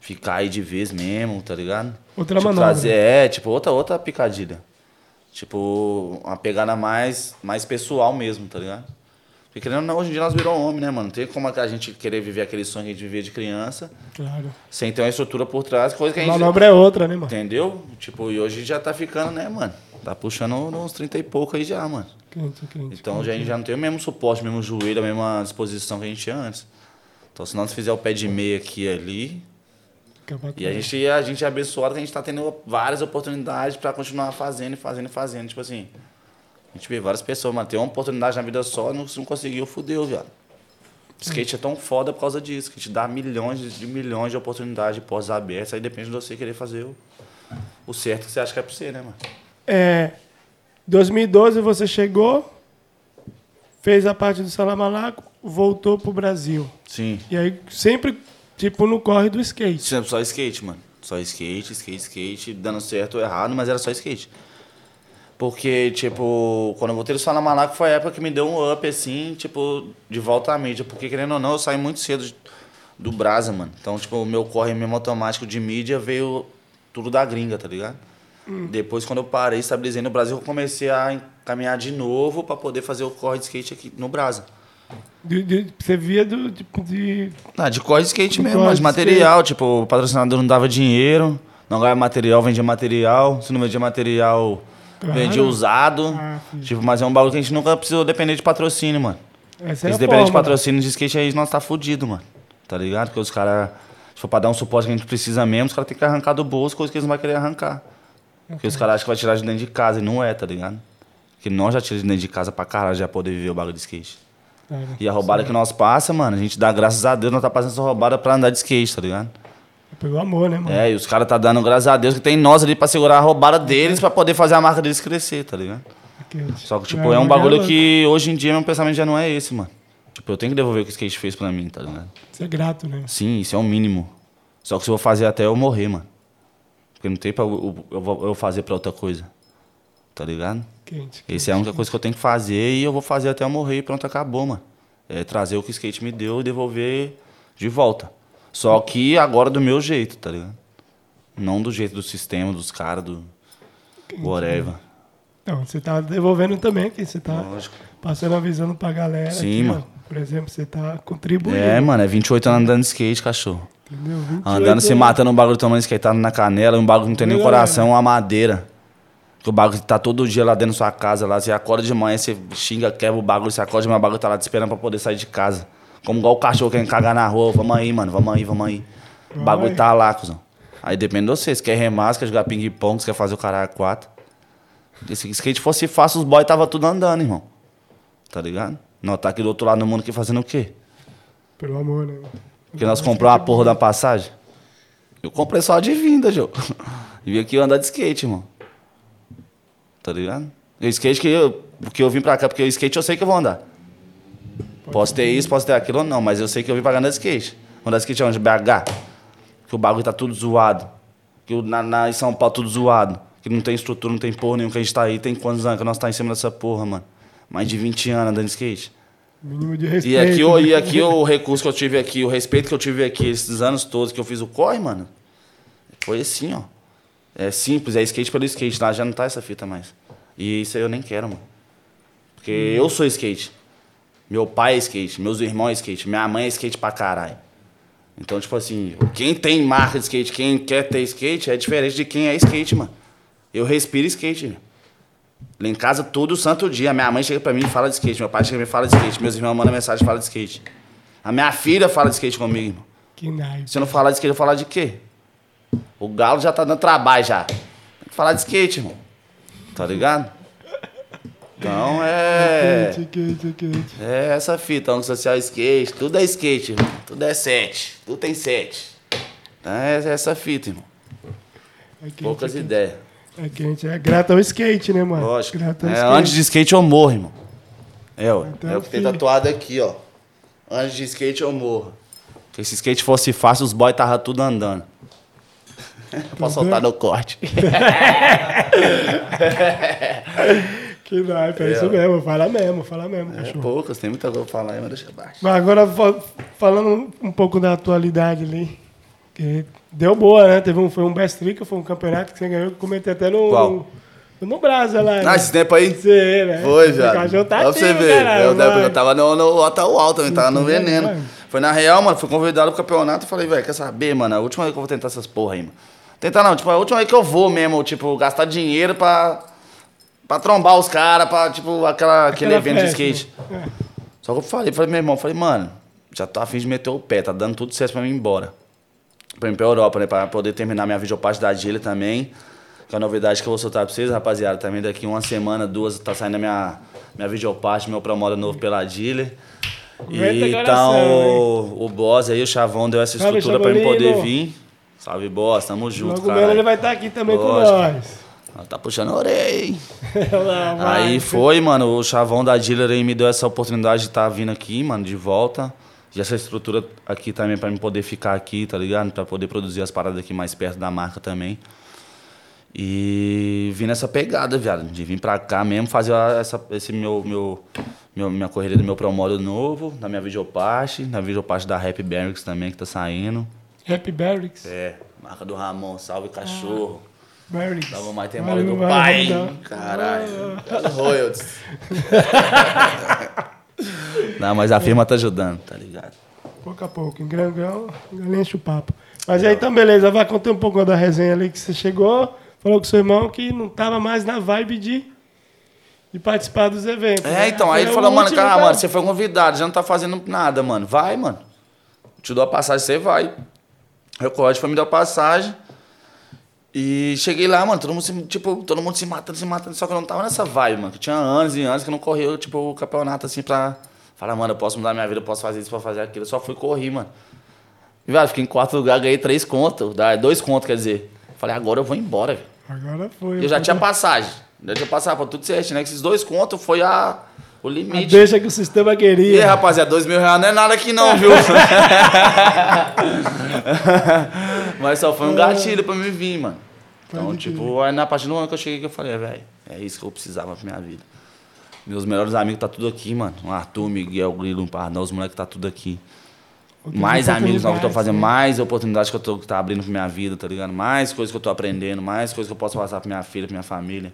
Ficar aí de vez mesmo, tá ligado? Outra tipo, manobra. trazer, É, tipo, outra, outra picadilha. Tipo, uma pegada mais, mais pessoal mesmo, tá ligado? Porque querendo hoje em dia nós viramos homem, né, mano? Não tem como a gente querer viver aquele sonho que a gente vivia de criança Claro. sem ter uma estrutura por trás, coisa que A gente. manobra é outra, né, mano? Entendeu? Tipo, e hoje já tá ficando, né, mano? Tá puxando uns 30 e pouco aí já, mano. Quente, quente. Então já, a gente já não tem o mesmo suporte, o mesmo joelho, a mesma disposição que a gente tinha antes. Então se nós fizer o pé de meia aqui e ali, e a gente, a gente é abençoado que a gente tá tendo várias oportunidades pra continuar fazendo e fazendo e fazendo. Tipo assim, a gente vê várias pessoas, mano, tem uma oportunidade na vida só, não, não conseguiu, fudeu, viado. Skate é tão foda por causa disso, que te dá milhões de- de milhões de oportunidades de portas abertas, aí depende de você querer fazer o, o certo que você acha que é pra você, né, mano? É, 2012 você chegou, fez a parte do Salamalaco, voltou pro Brasil. Sim. E aí sempre, tipo, no corre do skate. Sempre só skate, mano. Só skate, skate, skate, dando certo ou errado, mas era só skate. Porque, tipo, quando eu voltei do Sala Malaco foi a época que me deu um up, assim, tipo, de volta à mídia. Porque, querendo ou não, eu saí muito cedo de- do Brasa, mano. Então, tipo, o meu corre mesmo automático de mídia veio tudo da gringa, tá ligado? Depois, quando eu parei, estabilizei no Brasil, eu comecei a caminhar de novo pra poder fazer o corre de skate aqui no Brasa. De- de- você via do tipo de. Ah, de corre de skate De mesmo, mas de material, tipo, o patrocinador não dava dinheiro, não ganhava material, vendia material, se não vendia material, Claro. vendia usado. Ah, tipo, mas é um bagulho que a gente nunca precisou depender de patrocínio, mano. Essa é Se depender de fórmula. patrocínio de skate aí, nós tá fudido, mano. Tá ligado? Porque os caras, se for pra dar um suporte que a gente precisa mesmo, os caras tem que arrancar do bolso coisa que eles não vão querer arrancar. Porque os caras acham que vai tirar de dentro de casa e não é, tá ligado? Porque nós já tiramos de dentro de casa pra caralho já poder viver o bagulho de skate. Cara, E a roubada que nós passa, mano, a gente dá graças a Deus, nós tá passando essa roubada pra andar de skate, tá ligado? Pegou amor, né, mano? É, e os caras tá dando graças a Deus que tem nós ali pra segurar a roubada deles pra poder fazer a marca deles crescer, tá ligado? Só que, tipo, Não, é um não bagulho que hoje em dia meu pensamento já não é esse, mano. Tipo, eu tenho que devolver o que o skate fez pra mim, tá ligado? Você é grato, né? Sim, isso é o mínimo. Só que se eu vou fazer até eu morrer, mano. Porque não tem pra eu, eu, eu fazer pra outra coisa. Tá ligado? Quente. Essa é a única coisa que eu tenho que fazer e eu vou fazer até eu morrer e pronto, acabou, mano. É trazer o que o skate me deu e devolver de volta. Só que agora do meu jeito, tá ligado? Não do jeito do sistema, dos caras, do whatever. Então, você tá devolvendo também aqui. Você tá Lógico. passando a visão pra galera. Sim, aqui, ó. mano. Por exemplo, você tá contribuindo. É, mano, é 28 anos andando de skate, cachorro. Entendeu? 28 Andando se anos. matando, um bagulho tomando skateado na canela, um bagulho que não tem nem coração, uma madeira. Que o bagulho tá todo dia lá dentro da sua casa, lá. Você acorda de manhã, você xinga, quebra o bagulho, você acorda de manhã, o bagulho tá lá te esperando pra poder sair de casa. Como igual o cachorro querendo cagar na rua. Vamos aí, mano, vamos aí, vamos aí. O bagulho tá lá, cuzão. Aí depende de você. Se quer remar, quer jogar ping-pong, se quer fazer o caralho a quatro. Se skate fosse fácil, os boys tava tudo andando, irmão. Tá ligado? Nós tá aqui do outro lado do mundo aqui fazendo o quê? Pelo amor, né? Porque nós compramos uma porra da passagem. Eu comprei só de vinda, Jô. E vim aqui andar de skate, irmão. Tá ligado? E o skate que eu. Porque eu vim pra cá, porque o skate eu sei que eu vou andar. Posso ter isso, posso ter aquilo ou não, mas eu sei que eu vim pra cá andar de skate. Andar de skate é onde? BH. Que o bagulho tá tudo zoado. Que na, na, em São Paulo tudo zoado. Que não tem estrutura, não tem porra nenhuma que a gente tá aí. Tem quantos anos que nós tá em cima dessa porra, mano? Mais de 20 anos andando de skate. Mínimo de respeito. E aqui, o- né? e aqui o recurso que eu tive aqui, o respeito que eu tive aqui esses anos todos que eu fiz o corre, mano, foi assim, ó. É simples, é skate pelo skate. Lá já não tá essa fita mais. E isso aí eu nem quero, mano. Porque eu sou skate. Meu pai é skate, meus irmãos é skate, minha mãe é skate pra caralho. Então, tipo assim, quem tem marca de skate, quem quer ter skate, é diferente de quem é skate, mano. Eu respiro skate. Lá em casa, todo santo dia. Minha mãe chega pra mim e fala de skate. Meu pai chega pra mim e fala de skate. Meus irmãos mandam mensagem e falam de skate. A minha filha fala de skate comigo, irmão. Que naipe. Se eu não falar de skate, eu vou falar de quê? O Galo já tá dando trabalho já. Tem que falar de skate, irmão. Tá ligado? Então é. Skate, skate, skate. É essa fita, ângulo social skate, tudo é skate, irmão. Tudo é sete. Tudo tem sete. É essa fita, irmão. É Poucas é quente. ideias. É quente, é grato ao skate, né, mano? Lógico. Grato ao É, skate. antes de skate eu morro, irmão. É, ó. Então, é o que tem tatuado aqui, ó. Antes de skate eu morro. Porque se skate fosse fácil, os boys tava tudo andando. Posso soltar no corte. Que naipe, é isso mesmo. Fala mesmo, fala mesmo, É cachorro. poucas, tem muita coisa pra falar aí, mas deixa baixo. Mas agora, fa- falando um pouco da atualidade ali, que deu boa, né? Teve um, foi um best trick, foi um campeonato que você ganhou, que eu comentei até no... Qual? No Brasa lá. Ah, né? esse tempo aí? Você, né? Foi, cachorro tá Dá pra você ver. caralho, eu, eu tava no, no Atual também, tava no Sim, veneno. Foi na real, mano. Fui convidado pro campeonato. Falei, velho, quer saber, mano? A última vez que eu vou tentar essas porra aí, mano. Tentar não, tipo, a última vez que eu vou mesmo, tipo, gastar dinheiro pra. pra trombar os caras, pra, tipo, aquela, aquele Aquela evento de festa, skate. né? Só que eu falei, falei, meu irmão, falei, mano, já tô afim de meter o pé, tá dando tudo certo pra mim ir embora. Pra ir pra Europa, né? Pra poder terminar minha videoparte da Gile também. Que é a novidade que eu vou soltar pra vocês, rapaziada. Também daqui uma semana, duas, tá saindo a minha, minha videoparte, meu promodo novo pela. Aguenta E então, o, o boss aí, o Chavão, deu essa Salve, estrutura pra mim poder vir. Salve, boss, tamo junto, Logo menos ele cara. vai estar aqui também com Lógico. nós. Tá puxando a orelha, hein? Aí foi, mano, o chavão da dealer aí me deu essa oportunidade de estar vindo aqui, mano, de volta. E essa estrutura aqui também pra mim poder ficar aqui, tá ligado? Pra poder produzir as paradas aqui mais perto da marca também. E vim nessa pegada, viado, de vir pra cá mesmo fazer essa, esse meu, meu, meu- minha corrida do meu promodo novo, da minha videoparte, da videoparte da Happy Barracks também que tá saindo. Happy Barracks. É, marca do Ramon, salve cachorro. Barracks. Tava mais tem moda do pai, hein? Caralho. Os royalties. Não, mas a firma tá ajudando, tá ligado? Pouco a pouco, em grão, grão, galinha enche o papo. Mas aí então, beleza, vai contar um pouco da resenha ali que você chegou, falou com seu irmão que não tava mais na vibe de, de participar dos eventos. É, né? então, aí Foi ele falou, mano, último, cara, tá? mano, você foi convidado, já não tá fazendo nada, mano. Vai, mano. Te dou a passagem, você vai. Aí o Código foi me dar a passagem. E cheguei lá, mano, todo mundo se, tipo, todo mundo se matando, se matando, só que eu não tava nessa vibe, mano. Que tinha anos e anos que eu não corria, tipo, o campeonato assim pra falar, mano, eu posso mudar minha vida, eu posso fazer isso, posso fazer aquilo. Eu só fui correr, mano. E, velho, fiquei em quarto lugar, ganhei três contos, dois contos, quer dizer. Falei, agora eu vou embora, velho. Agora foi. Eu já tinha passagem. Já tinha passado pra tudo certo, né? Que esses dois contos foi a, o A limite. deixa que o sistema E aí, queria. rapaziada, dois mil reais não é nada aqui não, viu? Mas só foi um gatilho pra me vir, mano. Então, Pode tipo, aí na partir do ano que eu cheguei que eu falei, velho, é isso que eu precisava pra minha vida. Meus melhores amigos tá tudo aqui, mano. O Arthur, Miguel, Grilo, um Pardão, os moleques tá tudo aqui. Mais amigos novos que eu tô fazendo, né? mais oportunidades que eu tô que tá abrindo pra minha vida, tá ligado? Mais coisas que eu tô aprendendo, mais coisas que eu posso passar pra minha filha, pra minha família.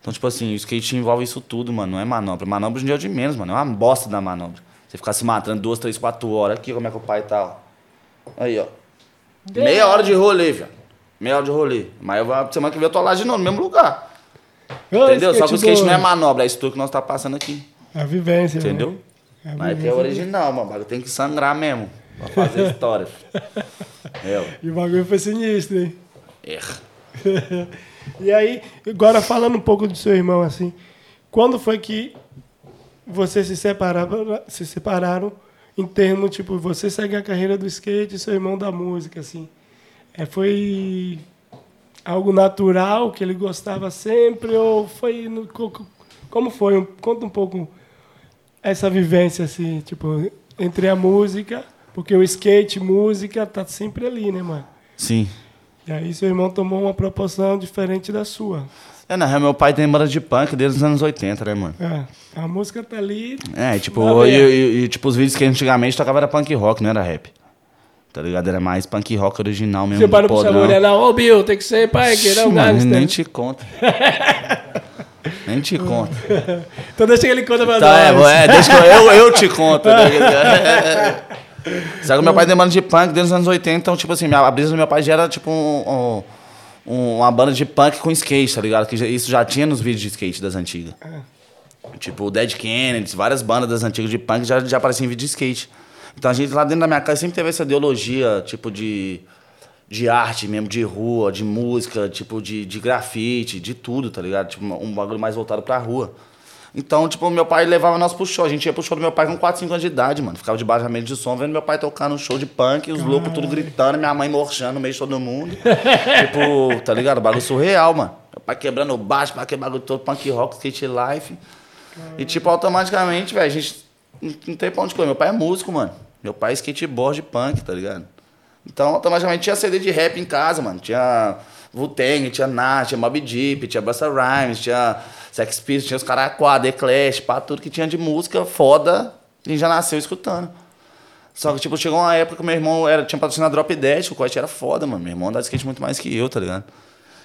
Então, tipo assim, o skate envolve isso tudo, mano. Não é manobra. Manobra hoje em dia é de menos, mano. É uma bosta da manobra. Você ficar se matando duas, três, quatro horas. Aqui, como é que o pai tá, ó. Aí, ó. Meia hora de rolê, velho. Meia hora de rolê. Mas eu, vou- semana que vem eu tô lá de novo, no mesmo lugar. Entendeu? Só que o skate não é manobra, é isso tudo que nós tá passando aqui. É a vivência. Entendeu? né? É a Mas é vivência. original, mano. Tem que sangrar mesmo. Pra fazer história. Eu. E o bagulho foi sinistro, hein? Erra. E aí, agora falando um pouco do seu irmão, assim, quando foi que vocês se separaram, se separaram em termos, tipo, você segue a carreira do skate e seu irmão da música, assim? É, foi algo natural que ele gostava sempre ou foi... no- co- co- como foi? Conta um pouco essa vivência, assim, tipo, entre a música, porque o skate, música, tá sempre ali, né, mano? Sim. E aí seu irmão tomou uma proporção diferente da sua. É, na real, meu pai tem banda de punk desde os anos 80, né, mano? É, a música tá ali. É, tipo, e, e- e, tipo, os vídeos que antigamente tocava era punk rock, não era rap. Tá ligado? Era mais punk rock original mesmo. Seu pai não puxava mulher, não. Ô, Bill, tem que ser pai, que não Mano, nem te conta. nem te conta. Então deixa que ele conta pra Tá, é, nós. é, deixa que eu, eu, te conto. né? Sabe que meu pai tem banda de punk desde os anos 80, então, tipo assim, a brisa do meu pai já era tipo um- um- um- uma banda de punk com skate, tá ligado? Que isso já tinha nos vídeos de skate das antigas. Tipo, o Dead Kennedys, várias bandas das antigas de punk já, já apareciam em vídeo de skate. Então a gente lá dentro da minha casa sempre teve essa ideologia, tipo, de, de arte mesmo, de rua, de música, tipo, de, de grafite, de tudo, tá ligado? Tipo, um bagulho mais voltado pra rua. Então, tipo, meu pai levava nós pro show. A gente ia pro show do meu pai com 4, 5 anos de idade, mano. Ficava da mesa de som, vendo meu pai tocar no show de punk, os loucos tudo gritando, minha mãe morchando no meio de todo mundo. tipo, tá ligado? Bagulho surreal, mano. Meu pai quebrando o baixo, pai bagulho todo, punk rock, skate life. E, tipo, automaticamente, velho, a gente não tem pra onde correr. Meu pai é músico, mano. Meu pai é skateboard punk, tá ligado? Então, automaticamente tinha CD de rap em casa, mano. Tinha Wu-Tang, tinha Nas, tinha Mob Deep, tinha Busta Rhymes, tinha Sex Pistols, tinha os caras Aqua, The Clash, pá, tudo que tinha de música foda. Gente já nasceu escutando. Só que, tipo, chegou uma época que meu irmão era, tinha patrocinado Drop Dead, o corte era foda, mano. Meu irmão andava de skate muito mais que eu, tá ligado?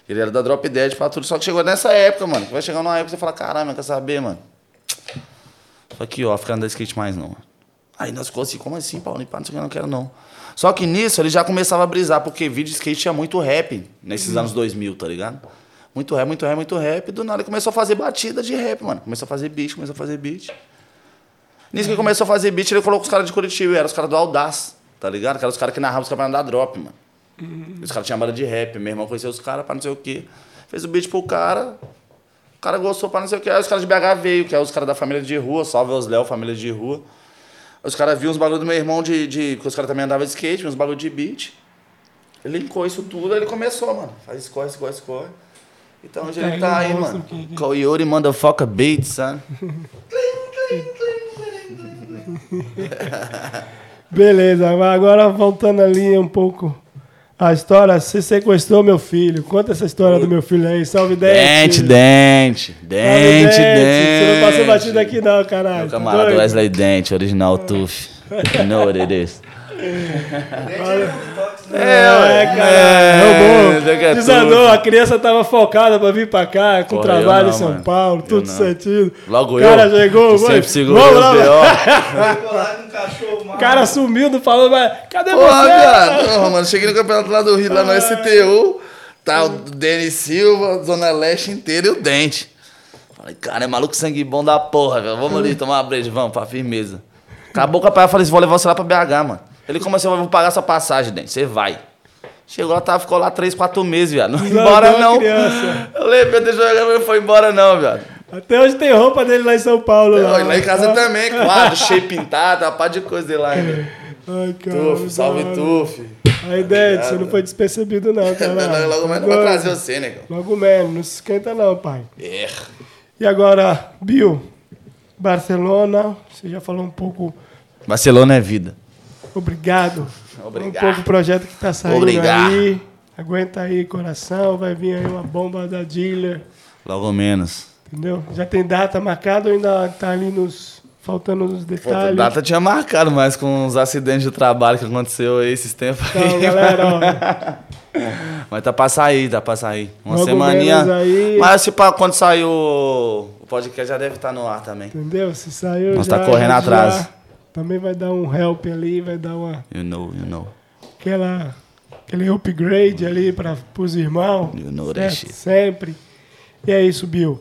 Ele era da Drop Dead pra tudo. Só que chegou nessa época, mano. que Vai chegar numa época que você fala, caralho, quer saber, mano? Só que, ó, andando de skate mais não. mano. Aí nós ficou assim, como assim, Paulo? Pá, Não sei o que, eu não quero não. Só que nisso ele já começava a brisar, porque vídeo de skate tinha muito rap nesses anos 2000, tá ligado? Muito rap, muito rap, muito rap. Do nada ele começou a fazer batida de rap, mano. Começou a fazer beat, começou a fazer beat. Nisso que ele começou a fazer beat, ele colocou os caras de Curitiba, eram os caras do Audaz, tá ligado? Que eram os caras que narravam os campeonatos da Drop, mano. Os caras tinham banda de rap, meu irmão conheceu os caras pra não sei o quê. Fez o beat pro cara, o cara gostou pra não sei o quê. Aí os caras de BH veio, que é os caras da família de rua, salve os Léo, família de rua. Os caras viam os bagulho do meu irmão de. de porque os caras também andavam de skate, uns bagulho de beat. Ele linkou isso tudo, aí ele começou, mano. Faz escorre, escorre, escorre. Então hoje ele Aí tá aí, mano. que- que- Coyote Motherfucker Beats, son. Beleza, mas agora voltando ali um pouco a história, você sequestrou meu filho. Conta essa história do meu filho aí. Salve, Dente, Dente. dente. Salve, Dente, Você não passou dente. batido aqui não, caralho. Meu tá camarada doido? Wesley Dente, original Tuf. You know what it is. É, cara. É, É, daqui a Desandou, tudo. a criança tava focada pra vir pra cá, com Porra, trabalho não, em São mano. Paulo, Eu tudo não. certinho. Logo O cara eu. chegou, que foi. sempre segurei Vamos o lá, o. O cara sumiu, não falou, mas cadê Porra, você? viado. Porra, mano, cheguei no campeonato lá do Rio, lá no STU. Tá o Denis Silva, Zona Leste inteira e o Dente. Falei, cara, é maluco sangue bom da porra, velho. Vamos ali tomar uma breja, vamos, pra firmeza. Acabou com a praia, eu falei vou levar você lá pra BH, mano. Ele começou, eu vou pagar sua passagem, Dente, você vai. Chegou lá, tava, ficou lá três, quatro meses, viado. Não embora, a não. criança. Eu lembro, jogar, mas não foi embora, não, viado. Até hoje tem roupa dele lá em São Paulo. Lá, lá em casa também, quadro, cheio pintado, uma pá de coisa dele lá ainda. Ai, cara. Tuf, salve. Tuf. Aí, Dede, você não foi despercebido não, cara. Logo, logo não vai trazer você, negão. Logo menos, não se esquenta não, pai. É. E agora, Bill, Barcelona, você já falou um pouco, Barcelona é vida. Obrigado. Obrigado. Um pouco projeto que tá saindo Obrigado. aí. Aguenta aí, coração, vai vir aí uma bomba da dealer, Logo menos. entendeu? Já tem data marcada ou ainda tá ali nos... faltando os Pô, a detalhes? data tinha marcado, mas com os acidentes de trabalho que aconteceu aí esses tempos Então, aí. galera, ó, Mas tá pra sair, tá pra sair. Uma Logo semaninha. aí. Mas se pá, quando sair o o podcast já deve estar no ar também. entendeu? Se saiu Nós já, tá correndo já- atrás. Também vai dar um help ali, vai dar uma... You know, you know. aquela, aquele upgrade ali para os irmãos. You know certo? Sempre. E é isso, Bill.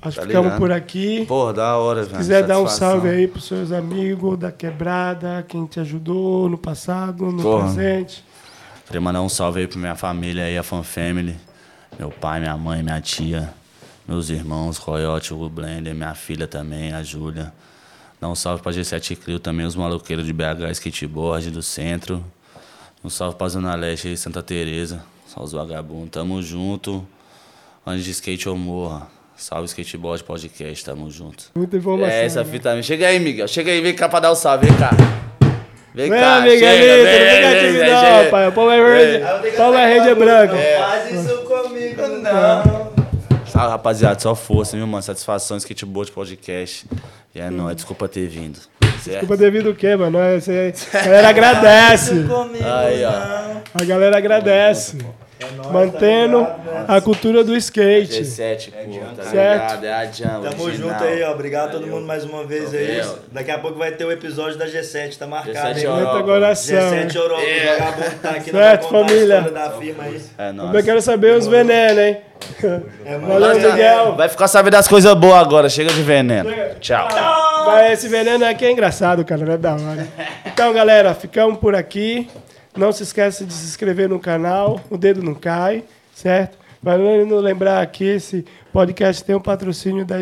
Acho Tá que ficamos ligado? por aqui. Porra, da hora. Se quiser dar um salve aí pros seus amigos da quebrada, quem te ajudou no passado, no Porra. presente. Queria mandar um salve aí pra minha família aí, a Fan Family. Meu pai, minha mãe, minha tia, meus irmãos, Coyote, o Blender, minha filha também, a Júlia. Dar um salve pra G7 Crio também, os maloqueiros de BH Skateboard do centro. Um salve pra Zona Leste aí, Santa Teresa. Só os vagabundos. Tamo junto. Antes de skate ou morra. Salve Skateboard Podcast, tamo junto. Muita informação. É, essa né? fita também. Chega aí, Miguel. Chega aí, vem cá pra dar o salve, vem cá. Vem Vem, cá, amigo, chega, ali, vem, não fica vem, tímido vem, não, chega. pai. O Power Ranger, Power Ranger branco. Faz isso comigo, não. Salve, rapaziada. Só força, viu, mano? Satisfação, Skateboard Podcast. E é nóis. Desculpa ter vindo. Desculpa devido o quê, mano? A galera agradece. Aí, ó. A galera agradece. Mantendo a cultura do skate. G7, pô, tá Certo. ligado? É a Jam, Tamo original. junto aí, ó. Obrigado a todo mundo mais uma vez aí. Valeu. Daqui a pouco vai ter o episódio da G7, tá marcado, G7 hein? Europa. Coração. G7 Europa, É. o vagabundo tá aqui, Certo, nós família. da firma aí. É Também nóis. quero saber os venenos, hein? É Valeu, nóis, Miguel. Vai ficar sabendo das coisas boas agora. Chega de veneno. Tchau. Mas esse veneno aqui é engraçado, cara, não é da hora. Então, galera, ficamos por aqui. Não se esqueça de se inscrever no canal, o dedo não cai, certo? Valendo lembrar aqui, esse podcast tem o patrocínio da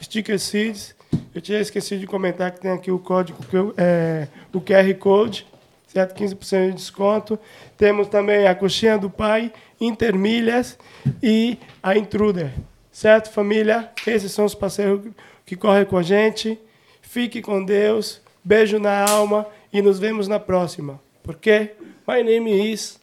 Sticker Seeds. Eu tinha esquecido de comentar que tem aqui o código, que é, o QR Code, certo? 15% de desconto. Temos também a Coxinha do Pai, Intermilhas e a Intruder. Certo, família? Esses são os parceiros que correm com a gente. Fique com Deus. Beijo na alma e nos vemos na próxima. Porque my name is